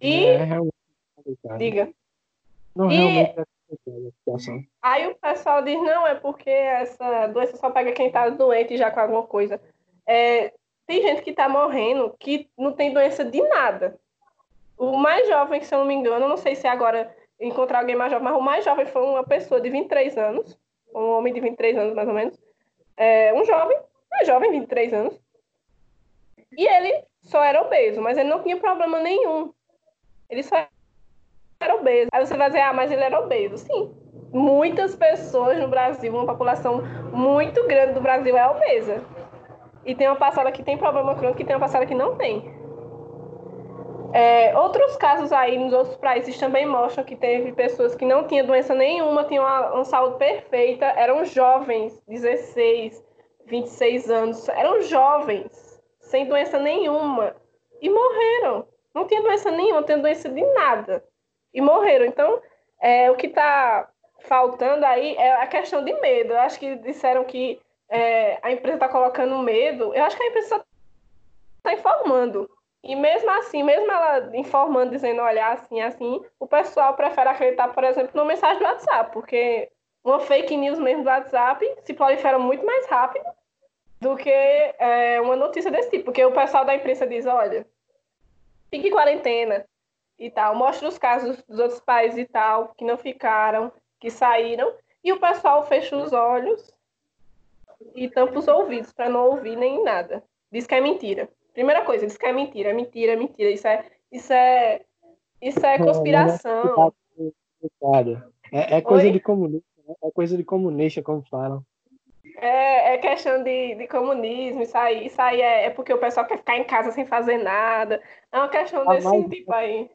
E. É, diga. Não, e... é. Aí o pessoal diz, não, é porque essa doença só pega quem está doente já com alguma coisa. É, tem gente que está morrendo que não tem doença de nada. O mais jovem, se eu não me engano, não sei se agora encontrar alguém mais jovem, mas o mais jovem foi uma pessoa de 23 anos, um homem de 23 anos mais ou menos, é, um jovem, um jovem, 23 anos, e ele só era obeso, mas ele não tinha problema nenhum. Ele só era obeso. Aí você vai dizer, ah, mas ele era obeso. Sim. Muitas pessoas no Brasil, uma população muito grande do Brasil é obesa. E tem uma parcela que tem problema crônico e tem uma parcela que não tem. É, outros casos aí nos outros países também mostram que teve pessoas que não tinham doença nenhuma, tinham uma, uma saúde perfeita, eram jovens, 16, 26 anos, eram jovens, sem doença nenhuma, e morreram. Não tinha doença nenhuma, não tinha doença de nada e morreram. Então, é, o que está faltando aí é a questão de medo. Eu acho que disseram que é, a empresa está colocando medo. Eu acho que a empresa está informando. E mesmo assim, mesmo ela informando, dizendo, olha, assim, assim, o pessoal prefere acreditar, por exemplo, numa mensagem do WhatsApp, porque uma fake news mesmo do WhatsApp se prolifera muito mais rápido do que é, uma notícia desse tipo. Porque o pessoal da imprensa diz, olha, fique em quarentena, e tal. Mostra os casos dos outros países e tal, que não ficaram, que saíram. E o pessoal fecha os olhos e tampa os ouvidos para não ouvir nem nada. Diz que é mentira. Primeira coisa, diz que é mentira, é mentira, é mentira. Isso é, isso é, isso é conspiração. É, é coisa Oi? de comunista, né? é coisa de comunista, como falam. É, é questão de, de comunismo, isso aí, isso aí é, é, porque o pessoal quer ficar em casa sem fazer nada. É uma questão a desse mais, tipo aí.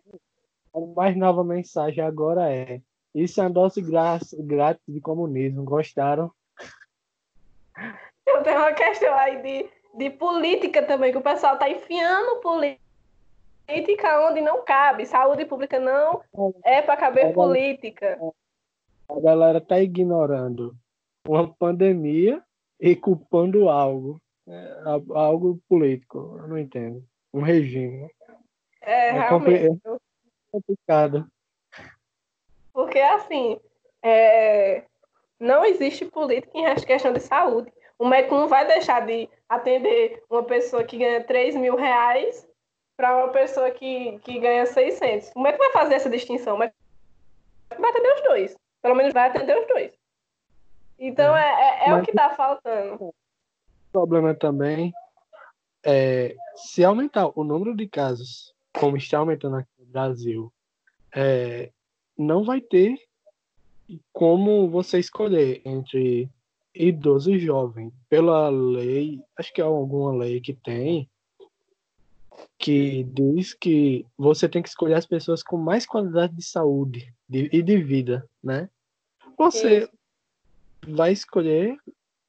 A mais nova mensagem agora é: Isso é uma dose grátis de comunismo. Gostaram? Eu tenho uma questão aí de, de política também, que o pessoal tá enfiando política onde não cabe. Saúde pública não é para caber política. A galera tá ignorando uma pandemia e culpando algo, é, algo político, eu não entendo. Um regime. É, é realmente. É complicado. Porque, assim, é, não existe política em questão de saúde. O médico não vai deixar de atender uma pessoa que ganha 3 mil reais para uma pessoa que, que ganha 600. O médico vai fazer essa distinção, mas vai atender os dois. Pelo menos vai atender os dois. Então é, é, é o que está faltando. O problema também é se aumentar o número de casos, como está aumentando aqui no Brasil, é, não vai ter como você escolher entre idoso e jovem. Pela lei, acho que é alguma lei que tem, que diz que você tem que escolher as pessoas com mais qualidade de saúde de, e de vida, né? Você vai escolher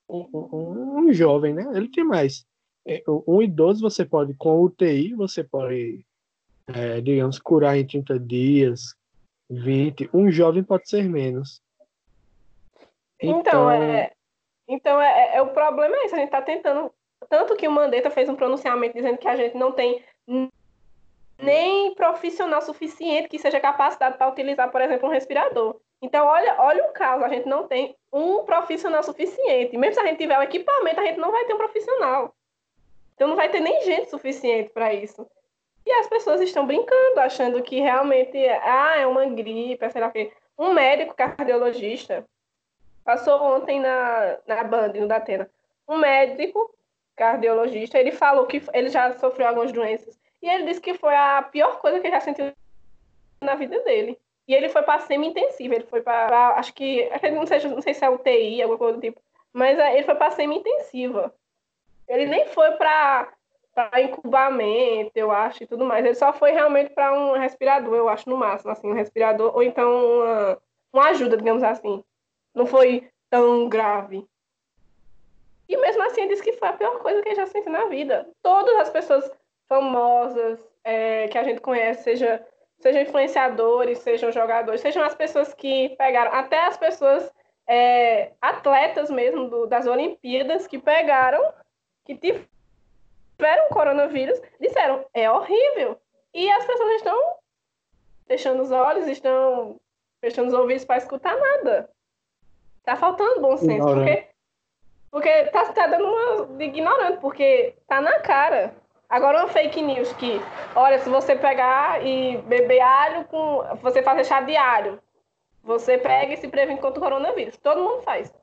um, um, um, jovem, né? Ele tem mais. É, um idoso você pode, com UTI, você pode, é, digamos, curar em 30 dias, 20. Um jovem pode ser menos. Então, então é, então é, é, o problema é isso. A gente está tentando. Tanto que o Mandetta fez um pronunciamento dizendo que a gente não tem nem profissional suficiente que seja capacitado para utilizar, por exemplo, um respirador. Então, olha, olha o caso, a gente não tem um profissional suficiente. Mesmo se a gente tiver o equipamento, a gente não vai ter um profissional. Então, não vai ter nem gente suficiente para isso. E as pessoas estão brincando, achando que realmente ah, é uma gripe, sei lá o quê. Um médico cardiologista passou ontem na, na Band, no Datena. Um médico cardiologista, ele falou que ele já sofreu algumas doenças. E ele disse que foi a pior coisa que ele já sentiu na vida dele. E ele foi para semi-intensiva, ele foi para, acho que, não sei, não sei se é UTI, alguma coisa do tipo, mas é, ele foi para semi-intensiva. Ele nem foi para incubamento, eu acho, e tudo mais. Ele só foi realmente para um respirador, eu acho, no máximo, assim, um respirador, ou então uma, uma ajuda, digamos assim. Não foi tão grave. E mesmo assim, ele disse que foi a pior coisa que ele já sentiu na vida. Todas as pessoas famosas é, que a gente conhece, seja, sejam influenciadores, sejam jogadores, sejam as pessoas que pegaram, até as pessoas é, atletas mesmo do, das Olimpíadas que pegaram, que tiveram coronavírus, disseram, é horrível. E as pessoas estão fechando os olhos, estão fechando os ouvidos para escutar nada. Tá faltando bom senso, porque, porque tá, tá dando uma de ignorante, porque tá na cara. Agora uma fake news que, olha, se você pegar e beber alho com. Você fazer chá de alho, você pega e se previne contra o coronavírus. Todo mundo faz.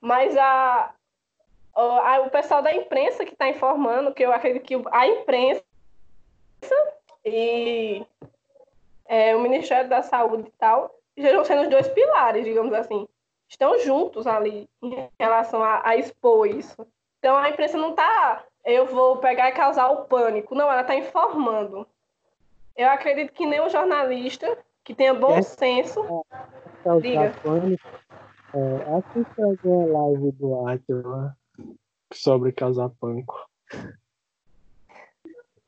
Mas a, a o pessoal da imprensa que está informando, que eu acredito que a imprensa e é, o Ministério da Saúde e tal, já sendo os dois pilares, digamos assim estão juntos ali em relação a, a expor isso. Então a imprensa não está, eu vou pegar e causar o pânico. Não, ela está informando. Eu acredito que nem o jornalista que tenha bom é, senso. É, diga. pânico. É, assista alguma live do Atila sobre causar pânico.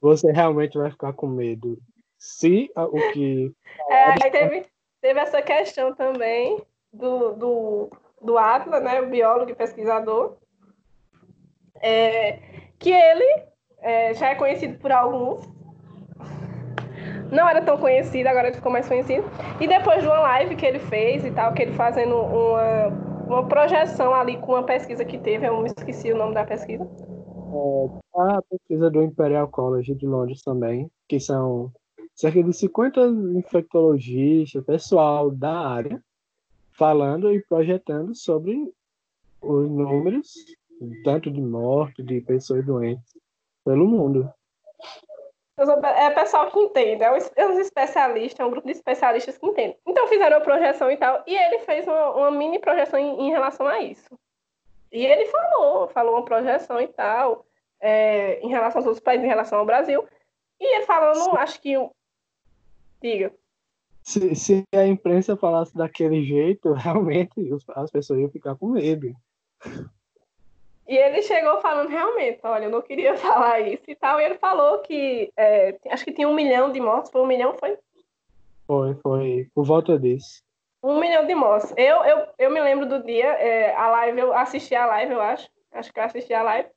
Você realmente vai ficar com medo. Se o que. É, teve, teve essa questão também do, do, do Atlas, né, o biólogo e pesquisador, é, que ele é, já é conhecido por alguns, não era tão conhecido, agora ficou mais conhecido. E depois de uma live que ele fez e tal, que ele fazendo uma, uma projeção ali com uma pesquisa que teve, eu me esqueci o nome da pesquisa. É, a pesquisa do Imperial College de Londres também, que são cerca de 50 infectologistas, pessoal da área, falando e projetando sobre os números, tanto de morte, de pessoas doentes pelo mundo. É pessoal que entende, é um especialista, é um grupo de especialistas que entende. Então fizeram a projeção e tal, e ele fez uma, uma mini projeção em, em, relação a isso. E ele falou, falou uma projeção e tal, é, em relação aos outros países, em relação ao Brasil. E ele falando, acho que. Diga se, se a imprensa falasse daquele jeito, realmente as pessoas iam ficar com medo. E ele chegou falando realmente, olha, eu não queria falar isso e tal. E ele falou que é, acho que tinha um milhão de mortos, foi um milhão, foi? Foi, foi, por volta disso. Um milhão de mortos. Eu, eu, eu me lembro do dia, é, a live, eu assisti a live, eu acho. Acho que eu assisti a live.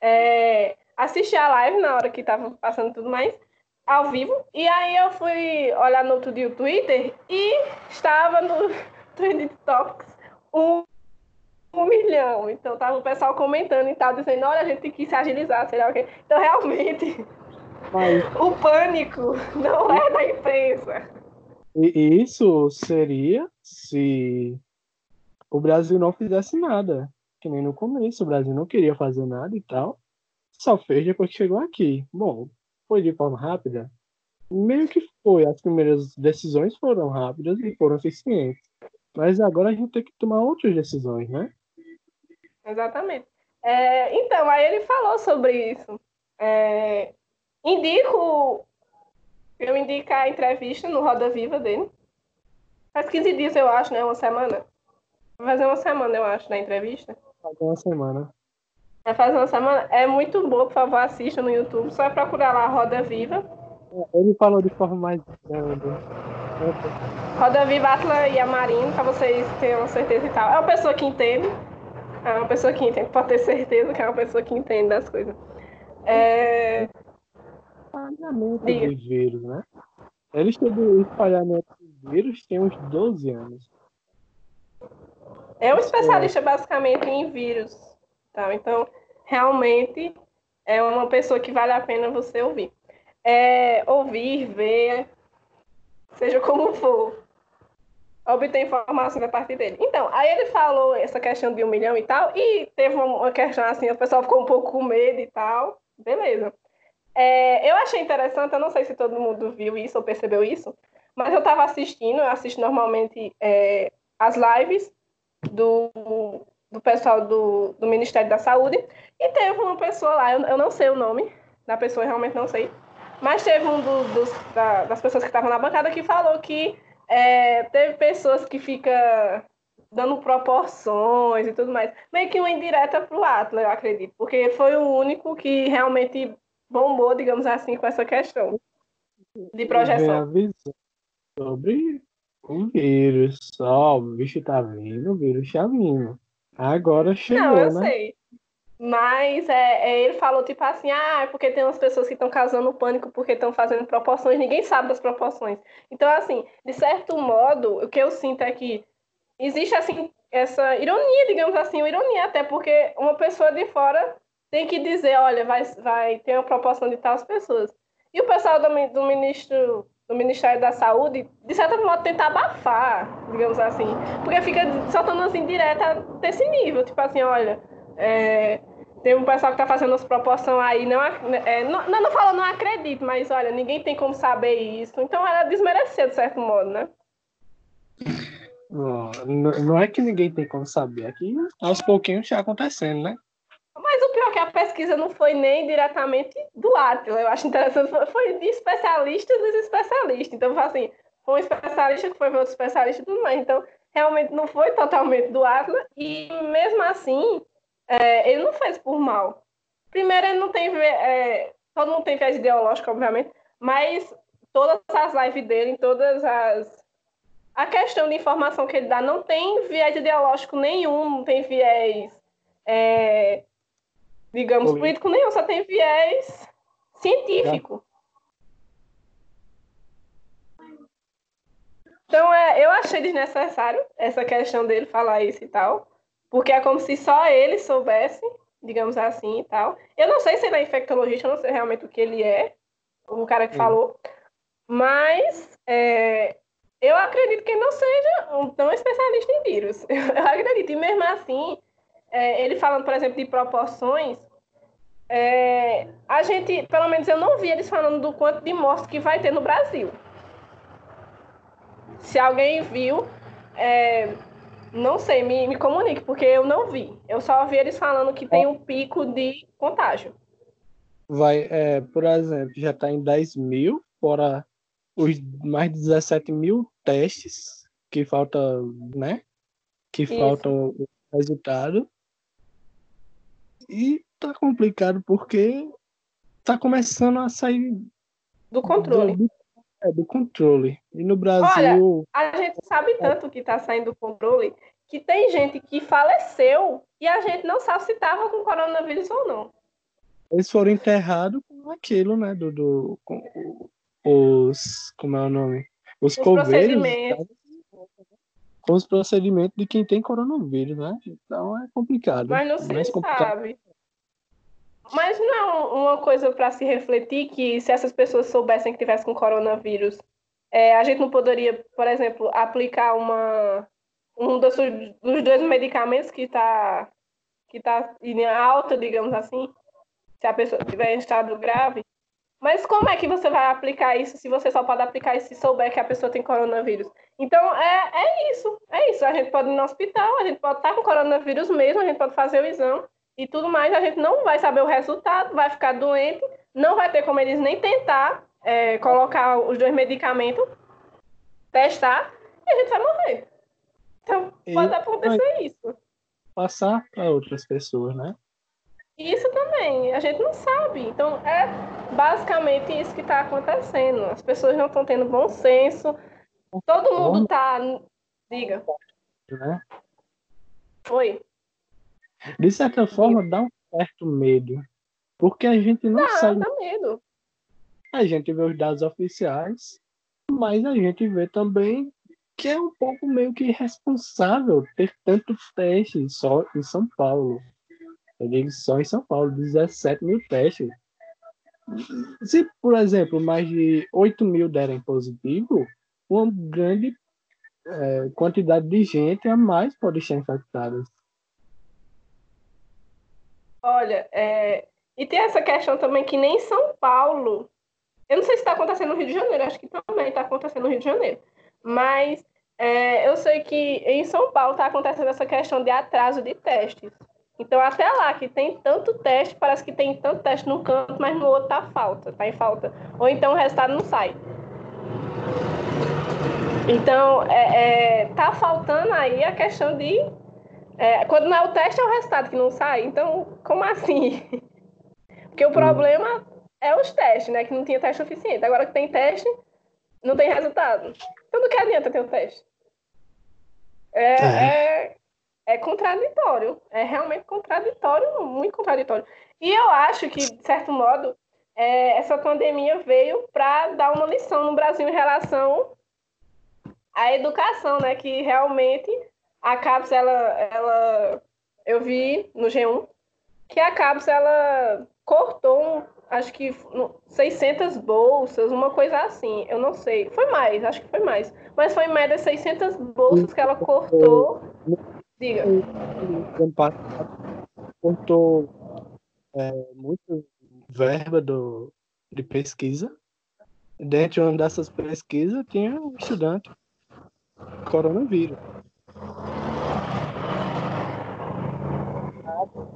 É, assisti a live na hora que tava passando tudo mais ao vivo. E aí eu fui olhar no outro dia o Twitter e estava no Trending Topics um, um milhão. Então tava o pessoal comentando e tal, dizendo, olha, a gente tem que se agilizar, sei lá o quê. Então realmente Mas... o pânico não é da imprensa. E isso seria se o Brasil não fizesse nada. Que nem no começo, o Brasil não queria fazer nada e tal. Só fez depois que chegou aqui. Bom, foi de forma rápida? Meio que foi. As primeiras decisões foram rápidas e foram eficientes. Mas agora a gente tem que tomar outras decisões, né? Exatamente. É, então, aí ele falou sobre isso. É, indico. Eu indico a entrevista no Roda Viva dele. Faz 15 dias, eu acho, né? Uma semana. Vai fazer uma semana, eu acho, na entrevista. Faz uma semana. Vai fazer uma semana. É muito boa, por favor, assista no YouTube. Só é procurar lá Roda Viva. Ele falou de forma mais. Roda Viva, Atla e Amarino, pra vocês terem uma certeza e tal. É uma pessoa que entende. É uma pessoa que entende. Pode ter certeza que é uma pessoa que entende das coisas. É... Espalhamento dos vírus, né? Ele estudou espalhamento dos vírus tem uns 12 anos. É um especialista basicamente em vírus. Tá? Então, realmente é uma pessoa que vale a pena você ouvir. É, ouvir, ver, seja como for, obter informações a partir dele. Então, aí ele falou essa questão de um milhão e tal, e teve uma questão assim, o pessoal ficou um pouco com medo e tal. Beleza. É, eu achei interessante, eu não sei se todo mundo viu isso ou percebeu isso, mas eu estava assistindo, eu assisto normalmente é, as lives do, do pessoal do, do Ministério da Saúde, e teve uma pessoa lá, eu, eu não sei o nome da pessoa, eu realmente não sei, mas teve um do, dos, da, das pessoas que estavam na bancada que falou que é, teve pessoas que fica dando proporções e tudo mais. Meio que uma indireta para o Atlas, eu acredito, porque foi o único que realmente bombou, digamos assim, com essa questão de projeção. Sobre o vírus, só o bicho tá vindo, o vírus tá vindo. Agora chegou, Não, eu né? sei. Mas é, é, ele falou tipo assim, ah, é porque tem umas pessoas que estão causando pânico porque estão fazendo proporções, ninguém sabe das proporções. Então, assim, de certo modo, o que eu sinto é que existe assim essa ironia, digamos assim, uma ironia até porque uma pessoa de fora tem que dizer, olha, vai, vai ter uma proporção de tais pessoas. E o pessoal do, do ministro do Ministério da Saúde, de certa modo, tenta abafar, digamos assim, porque fica soltando assim direta desse nível, tipo assim, olha, é, tem um pessoal que está fazendo as proporções aí, não, é, não, não, não fala, não acredito, mas olha, ninguém tem como saber isso. Então ela desmereceu, de certo modo, né? Não, não é que ninguém tem como saber, é que aos pouquinhos está acontecendo, né? Mas o que a pesquisa não foi nem diretamente do Atila. Eu acho interessante, foi de especialistas dos especialistas. Então, assim, foi um especialista que foi outro especialista e tudo mais. Então, realmente não foi totalmente do Atila. E mesmo assim, é, ele não fez por mal. Primeiro, ele não tem. É, todo mundo tem viés ideológico, obviamente, mas todas as lives dele, todas as. A questão de informação que ele dá não tem viés ideológico nenhum, não tem viés, é, digamos, político. político nenhum, só tem viés científico. Então, é, eu achei desnecessário essa questão dele falar isso e tal. Porque é como se só ele soubesse, digamos assim e tal. Eu não sei se ele é infectologista, eu não sei realmente o que ele é, o cara que Sim. falou. Mas é, eu acredito que ele não seja um tão especialista em vírus. Eu acredito. E mesmo assim, é, ele falando, por exemplo, de proporções, é, a gente, pelo menos eu não vi eles falando do quanto de mortes que vai ter no Brasil. Se alguém viu, é, não sei, me, me comunique, porque eu não vi. Eu só vi eles falando que tem um pico de contágio. Vai, é, por exemplo, já está em 10 mil, fora os mais de 17 mil testes que falta, né? Que Isso. faltam o resultado. E tá complicado porque tá começando a sair do controle. Do, é, do controle. E no Brasil. Olha, a gente sabe tanto que está saindo do controle que tem gente que faleceu e a gente não sabe se estava com coronavírus ou não. Eles foram enterrados com aquilo, né? Do, do com os. Como é o nome? Os, os coveiros. Com os procedimentos de quem tem coronavírus, né? Então é complicado. Mas não se sabe. Mas não é uma coisa para se refletir que se essas pessoas soubessem que tivessem com coronavírus, é, a gente não poderia, por exemplo, aplicar uma um dos, dos dois medicamentos que está que tá em alta, digamos assim, se a pessoa tiver em estado grave. Mas como é que você vai aplicar isso se você só pode aplicar isso se souber que a pessoa tem coronavírus? Então, é, é isso. É isso. A gente pode ir no hospital, a gente pode estar com coronavírus mesmo, a gente pode fazer o exame, e tudo mais, a gente não vai saber o resultado, vai ficar doente, não vai ter como eles nem tentar é, colocar os dois medicamentos, testar, e a gente vai morrer. Então, pode acontecer isso. Passar para outras pessoas, né? Isso também, a gente não sabe. Então, é basicamente isso que está acontecendo. As pessoas não estão tendo bom senso. Todo mundo está. Diga. Né? Oi. De certa forma, dá um certo medo. Porque a gente não sabe. Dá medo. A gente vê os dados oficiais, mas a gente vê também que é um pouco meio que irresponsável ter tantos testes só em São Paulo. Eu digo só em São Paulo, 17 mil testes. Se, por exemplo, mais de 8 mil derem positivo, uma grande é, quantidade de gente a mais pode estar infectada. Olha, é... e tem essa questão também que nem São Paulo. Eu não sei se está acontecendo no Rio de Janeiro, acho que também está acontecendo no Rio de Janeiro. Mas é, eu sei que em São Paulo está acontecendo essa questão de atraso de testes. Então, até lá que tem tanto teste, parece que tem tanto teste num canto, mas no outro tá falta, tá em falta. Ou então o resultado não sai. Então, é, é, tá faltando aí a questão de. É, quando não é o teste, é o resultado que não sai. Então, como assim? Porque o problema é os testes, né? Que não tinha teste suficiente. Agora que tem teste, não tem resultado. Então, do que adianta ter o teste? É, é. É contraditório. É realmente contraditório, muito contraditório. E eu acho que, de certo modo, é, essa pandemia veio para dar uma lição no Brasil em relação à educação, né? Que realmente a CAPES, ela, ela eu vi no G1 que a CAPES, ela cortou, acho que 600 bolsas, uma coisa assim. Eu não sei. Foi mais, acho que foi mais. Mas foi em média 600 bolsas que ela cortou Diga. Ano passado, cortou é, muito verba do, de pesquisa. Dentro de uma dessas pesquisas tinha um estudante coronavírus.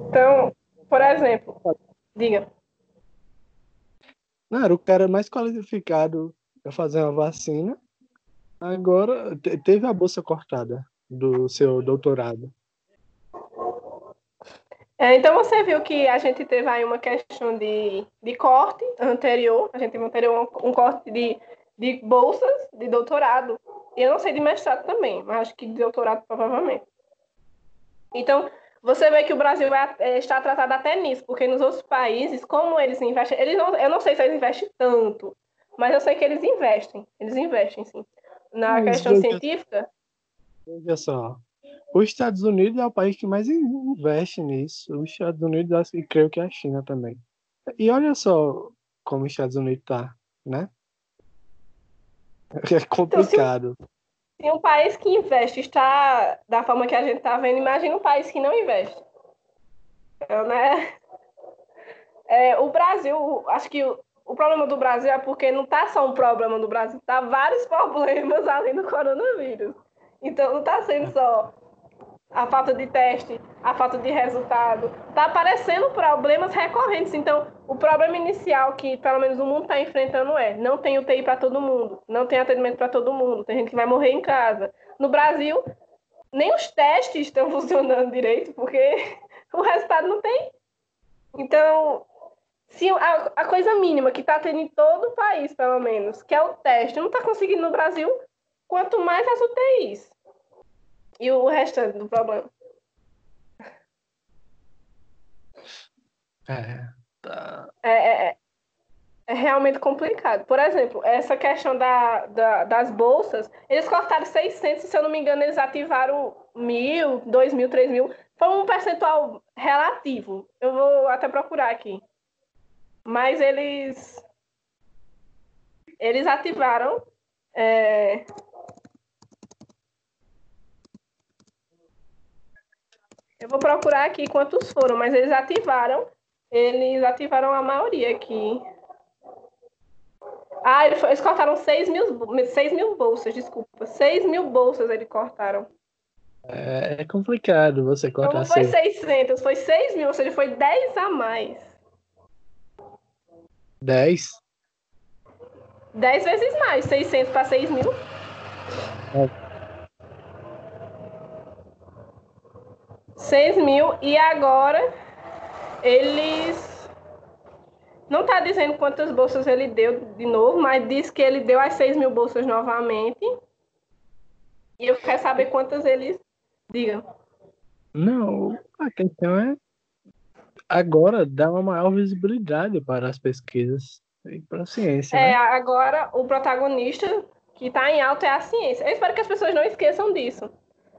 Então, por exemplo, diga. Não, era o cara mais qualificado para fazer uma vacina. Agora teve a bolsa cortada do seu doutorado. É, então você viu que a gente teve aí uma questão de, de corte anterior, a gente teve anterior um, um corte de, de bolsas de doutorado. E eu não sei de mestrado também, mas acho que de doutorado provavelmente. Então, você vê que o Brasil é, é, está tratado até nisso, porque nos outros países, como eles investem, eles não, eu não sei se eles investem tanto, mas eu sei que eles investem, eles investem sim. Na questão científica, Veja só. Os Estados Unidos é o país que mais investe nisso. Os Estados Unidos e creio que a China também. E olha só como os Estados Unidos tá, né? É complicado. Então, se, se, um país que investe está da forma que a gente está vendo, imagina um país que não investe. Então, né? É, o Brasil, acho que o, o problema do Brasil é porque não está só um problema do Brasil, tá vários problemas além do coronavírus. Então não está sendo só a falta de teste, a falta de resultado. Está aparecendo problemas recorrentes. Então, o problema inicial que pelo menos o mundo está enfrentando é não tem UTI para todo mundo, não tem atendimento para todo mundo, tem gente que vai morrer em casa. No Brasil, nem os testes estão funcionando direito, porque o resultado não tem. Então, se a, a coisa mínima que está tendo em todo o país, pelo menos, que é o teste, não está conseguindo no Brasil, quanto mais as UTIs. E o restante do problema. É, tá. É, é, é, é, realmente complicado. Por exemplo, essa questão da, da, das bolsas, eles cortaram 600, se eu não me engano, eles ativaram mil, dois mil, três mil. Foi um percentual relativo. Eu vou até procurar aqui. Mas eles eles ativaram é, Eu vou procurar aqui quantos foram, mas eles ativaram. Eles ativaram a maioria aqui. Ah, eles cortaram 6 mil, 6 mil bolsas, desculpa. 6 mil bolsas eles cortaram. É, é complicado você cortar Não foi 600, foi 6 mil, ou seja, foi 10 a mais. 10? 10 vezes mais, 600 para 6 mil. É. 6 mil e agora eles não está dizendo quantas bolsas ele deu de novo, mas diz que ele deu as 6 mil bolsas novamente. E eu quero saber quantas eles digam. Não, a questão é agora dar uma maior visibilidade para as pesquisas e para a ciência. É, né? agora o protagonista que está em alta é a ciência. Eu espero que as pessoas não esqueçam disso.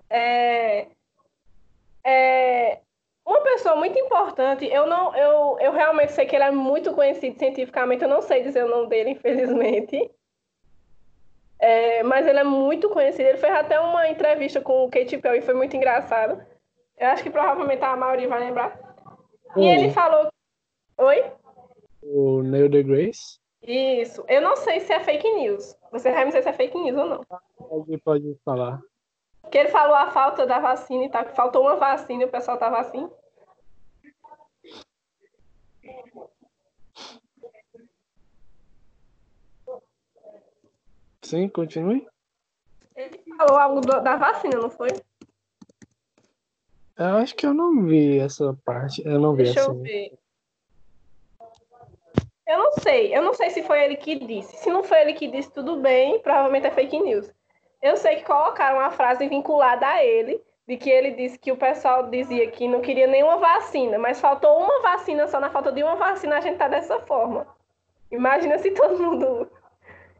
É, é, uma pessoa muito importante, eu não, eu, eu realmente sei que ele é muito conhecido cientificamente, eu não sei dizer o nome dele, infelizmente. É, mas ele é muito conhecido. Ele fez até uma entrevista com o Katy Perry, foi muito engraçado. Eu acho que provavelmente a maioria vai lembrar. E ele falou. Oi? O Neil deGrasse? Isso. Eu não sei se é fake news. Você vai me dizer se é fake news ou não. Pode, pode falar. Que ele falou a falta da vacina e tal, que faltou uma vacina e o pessoal tava assim. Sim, continue. Ele falou algo da vacina, não foi? Eu acho que eu não vi essa parte. Eu não vi Deixa eu assim. ver. Eu não sei. Eu não sei se foi ele que disse. Se não foi ele que disse, tudo bem. Provavelmente é fake news. Eu sei que colocaram uma frase vinculada a ele, de que ele disse que o pessoal dizia que não queria nenhuma vacina, mas faltou uma vacina, só na falta de uma vacina a gente tá dessa forma. Imagina se todo mundo.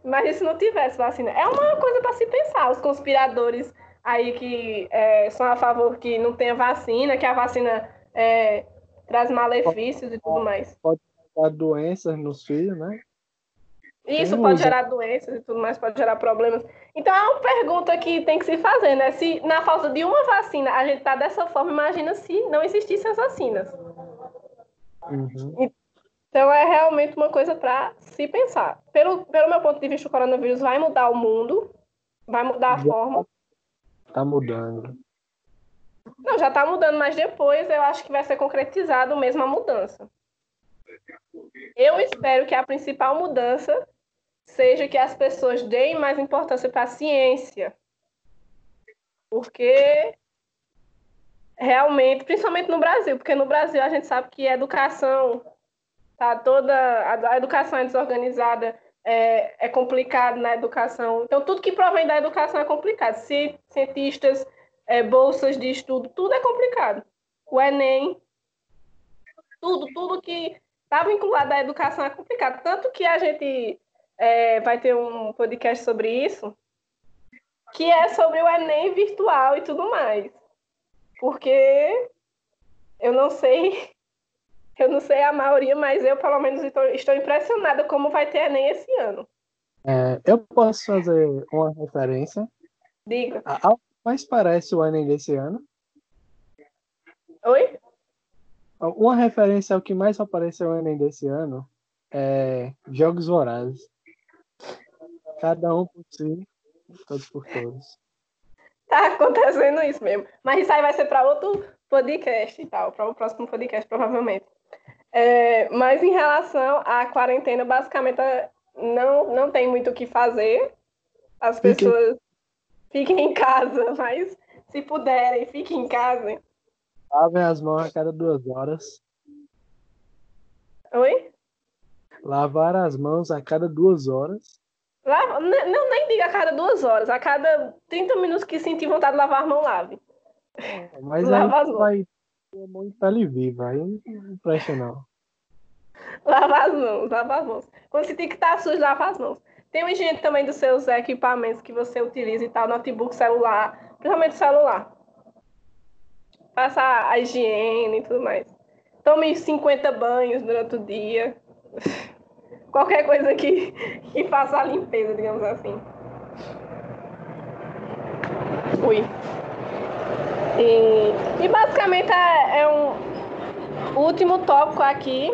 Imagina se não tivesse vacina. É uma coisa para se pensar. Os conspiradores aí que é, são a favor que não tenha vacina, que a vacina é, traz malefícios e tudo mais. Dar doenças nos filhos, né? Isso pode gerar doenças e tudo mais, pode gerar problemas. Então é uma pergunta que tem que se fazer, né? Se na falta de uma vacina a gente tá dessa forma, imagina se não existissem as vacinas. Uhum. Então é realmente uma coisa para se pensar. Pelo, pelo meu ponto de vista, o coronavírus vai mudar o mundo, vai mudar a Já. forma. Tá mudando. Não, já está mudando, mas depois eu acho que vai ser concretizado mesmo a mudança. Eu espero que a principal mudança seja que as pessoas deem mais importância para a ciência. Porque realmente, principalmente no Brasil, porque no Brasil a gente sabe que a educação tá toda a, educação é desorganizada, é, é complicado na educação. Então tudo que provém da educação é complicado. Ci- Cientistas, é, bolsas de estudo, tudo é complicado. O Enem, tudo, tudo que está vinculado à educação é complicado. Tanto que a gente é, vai ter um podcast sobre isso, que é sobre o Enem virtual e tudo mais. Porque eu não sei, eu não sei a maioria, mas eu pelo menos estou, estou impressionada como vai ter Enem esse ano. É, eu posso fazer uma referência Diga. algo mais parece o Enem desse ano. Oi? Uma referência ao que mais apareceu no Enem desse ano é Jogos Vorazes. Cada um por si, todos por todos. Tá acontecendo isso mesmo. Mas isso aí vai ser para outro podcast e tal, para o próximo podcast, provavelmente. É, mas em relação à quarentena, basicamente é, não, não tem muito o que fazer. As Fiquem- pessoas fiquem em casa, mas se puderem, fiquem em casa. Lavem as mãos a cada duas horas. Oi? Lavar as mãos a cada duas horas. Lava, não, nem diga a cada duas horas, a cada 30 minutos que sentir vontade de lavar a mão, lave. Mas Lava as mãos. vai ter muito pele viva. Aí não presta não. Lava as mãos, lava as mãos. Quando você tem que estar sujo, lava as mãos. Tem uma higiene também dos seus equipamentos que você utiliza e tal, notebook, celular, principalmente celular. Faça a higiene e tudo mais. Tome 50 banhos durante o dia. Qualquer coisa que, que faça a limpeza, digamos assim. Ui. E, e basicamente é, é um último tópico aqui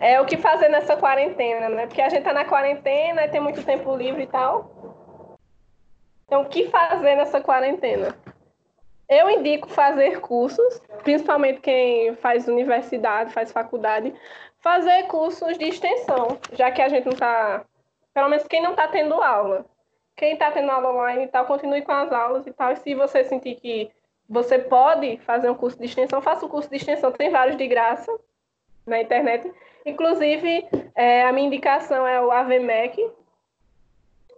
é o que fazer nessa quarentena, né? Porque a gente tá na quarentena e tem muito tempo livre e tal. Então, o que fazer nessa quarentena? Eu indico fazer cursos, principalmente quem faz universidade, faz faculdade, fazer cursos de extensão, já que a gente não está, pelo menos quem não está tendo aula. Quem está tendo aula online e tal, continue com as aulas e tal. E se você sentir que você pode fazer um curso de extensão, faça o um curso de extensão, tem vários de graça na internet. Inclusive, é, a minha indicação é o AVMEC.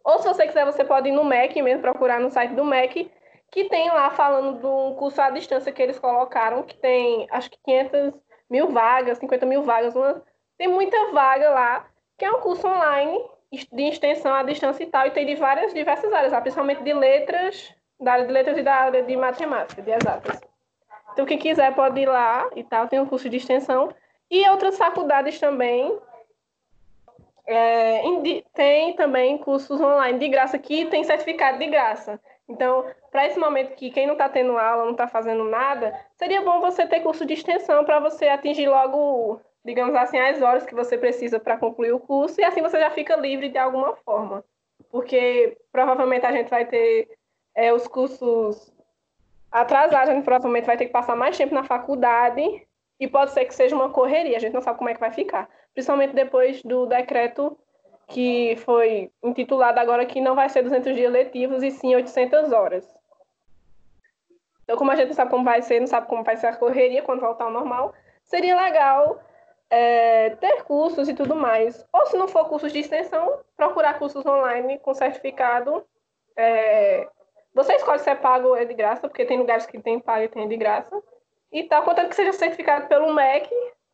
Ou se você quiser, você pode ir no MEC mesmo, procurar no site do MEC, que tem lá falando de um curso à distância que eles colocaram, que tem acho que 500 mil vagas, 50 mil vagas, uma... tem muita vaga lá, que é um curso online de extensão à distância e tal, e tem de várias, diversas áreas, principalmente de letras, da área de letras e da área de matemática, de exatas. Então, quem quiser pode ir lá e tal, tem um curso de extensão. E outras faculdades também. É, tem também cursos online de graça que tem certificado de graça. Então, para esse momento que quem não está tendo aula, não está fazendo nada, seria bom você ter curso de extensão para você atingir logo, digamos assim, as horas que você precisa para concluir o curso e assim você já fica livre de alguma forma. Porque provavelmente a gente vai ter é, os cursos atrasados, a gente provavelmente vai ter que passar mais tempo na faculdade e pode ser que seja uma correria, a gente não sabe como é que vai ficar. Principalmente depois do decreto que foi intitulado agora que não vai ser 200 dias letivos e sim 800 horas. Então, como a gente não sabe como vai ser, não sabe como vai ser a correria quando voltar ao normal, seria legal é, ter cursos e tudo mais. Ou se não for cursos de extensão, procurar cursos online com certificado. É, você escolhe se é pago ou é de graça, porque tem lugares que tem pago e tem de graça. E tal, contanto que seja certificado pelo MEC,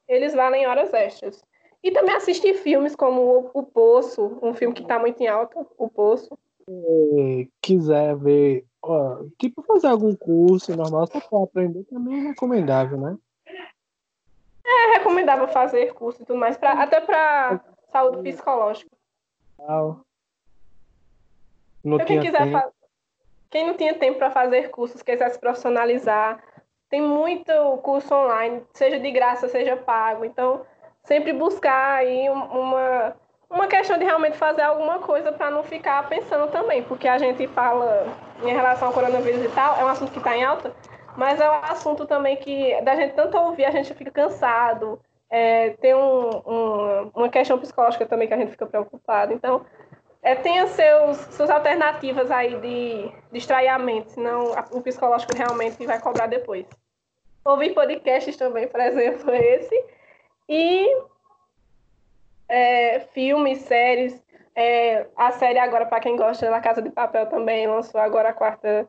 eles valem horas extras. E também assistir filmes como O Poço, um filme que está muito em alta, O Poço. Se quiser ver Ó, tipo, fazer algum curso normal só para aprender também é recomendável, né? É recomendável fazer curso e tudo mais, pra, até para saúde psicológica. Não então, quem quiser. Quem não tinha tempo para fazer cursos, quiser se profissionalizar, tem muito curso online, seja de graça, seja pago. Então, sempre buscar aí uma, uma questão de realmente fazer alguma coisa para não ficar pensando também, porque a gente fala em relação ao coronavírus e tal, é um assunto que está em alta, mas é um assunto também que da gente tanto ouvir, a gente fica cansado, é, tem um, um, uma questão psicológica também que a gente fica preocupado. Então, é, tenha seus, suas alternativas aí de, mente, senão o psicológico realmente vai cobrar depois. Ouvir podcasts também, por exemplo, esse. E é, filmes, séries. É, a série agora, para quem gosta da Casa de Papel, também lançou agora a quarta,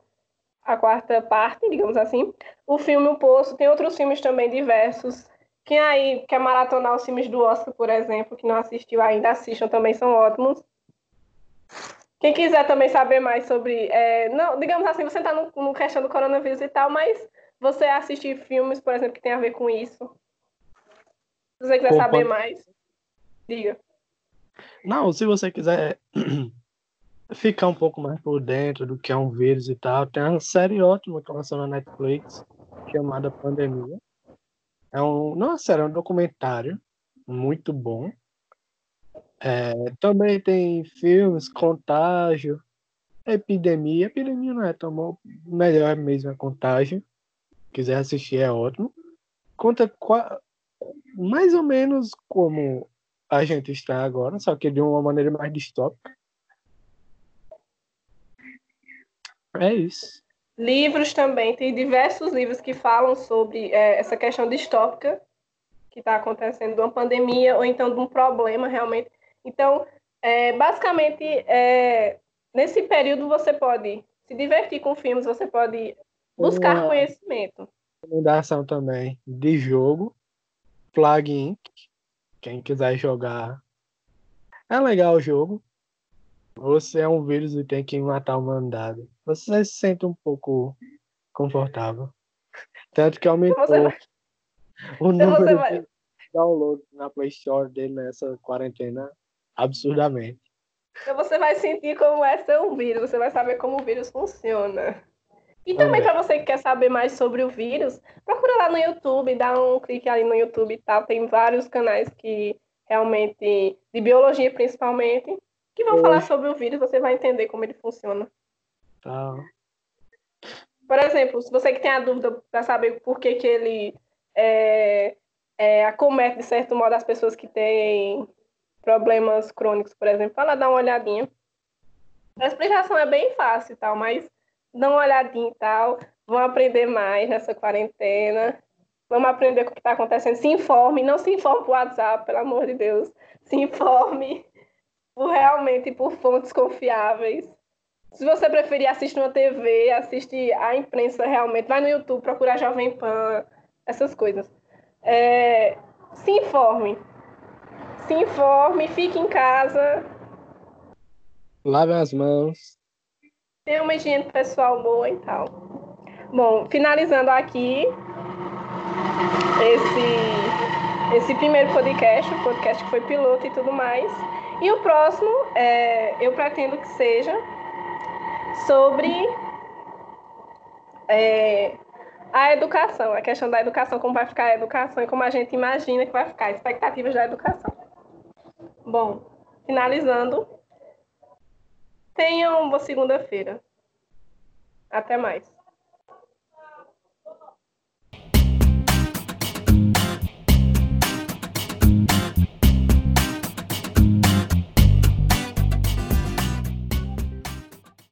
a quarta parte, digamos assim. O filme O Poço, tem outros filmes também diversos. Quem aí quer maratonar os filmes do Oscar, por exemplo, que não assistiu ainda, assistam, também são ótimos. Quem quiser também saber mais sobre. É, não, digamos assim, você está no, no questão do coronavírus e tal, mas você assistir filmes, por exemplo, que tem a ver com isso. Se você quiser Opa. saber mais. Diga. Não, se você quiser ficar um pouco mais por dentro do que é um vírus e tal, tem uma série ótima que lançou na Netflix chamada Pandemia. É um, não é uma série, é um documentário muito bom. É, também tem filmes, Contágio, Epidemia. Epidemia não é tão bom, melhor mesmo é Contágio. Quiser assistir é ótimo. Conta mais ou menos como a gente está agora, só que de uma maneira mais distópica. É isso. Livros também, tem diversos livros que falam sobre é, essa questão distópica que está acontecendo de uma pandemia ou então de um problema realmente. Então, é, basicamente, é, nesse período você pode se divertir com filmes, você pode buscar Uma conhecimento. Recomendação também de jogo, Flag Inc. Quem quiser jogar. É legal o jogo. Você é um vírus e tem que matar a humanidade. Você se sente um pouco confortável. Tanto que aumentou vai... o número vai... de downloads na Play Store dele nessa quarentena absurdamente. Então você vai sentir como é ser um vírus, você vai saber como o vírus funciona. E também para você que quer saber mais sobre o vírus, procura lá no YouTube, dá um clique ali no YouTube e tal. Tem vários canais que realmente, de biologia principalmente, que vão Oi. falar sobre o vírus, você vai entender como ele funciona. Tá. Por exemplo, se você que tem a dúvida para saber por que, que ele é, é, acomete, de certo modo, as pessoas que têm problemas crônicos, por exemplo, para dar uma olhadinha. A explicação é bem fácil e tal, mas dá uma olhadinha e tal, vão aprender mais nessa quarentena, vamos aprender o que está acontecendo, se informe, não se informe por WhatsApp, pelo amor de Deus, se informe por realmente por fontes confiáveis. Se você preferir assistir uma TV, assistir a imprensa realmente, vai no YouTube, procurar Jovem Pan, essas coisas. É, se informe. Se informe, fique em casa. Lave as mãos. Tenha uma higiene pessoal boa e tal. Bom, finalizando aqui esse, esse primeiro podcast, o podcast que foi piloto e tudo mais. E o próximo, é, eu pretendo que seja sobre é, a educação, a questão da educação, como vai ficar a educação e como a gente imagina que vai ficar, expectativas da educação. Bom, finalizando, tenham uma segunda-feira. Até mais.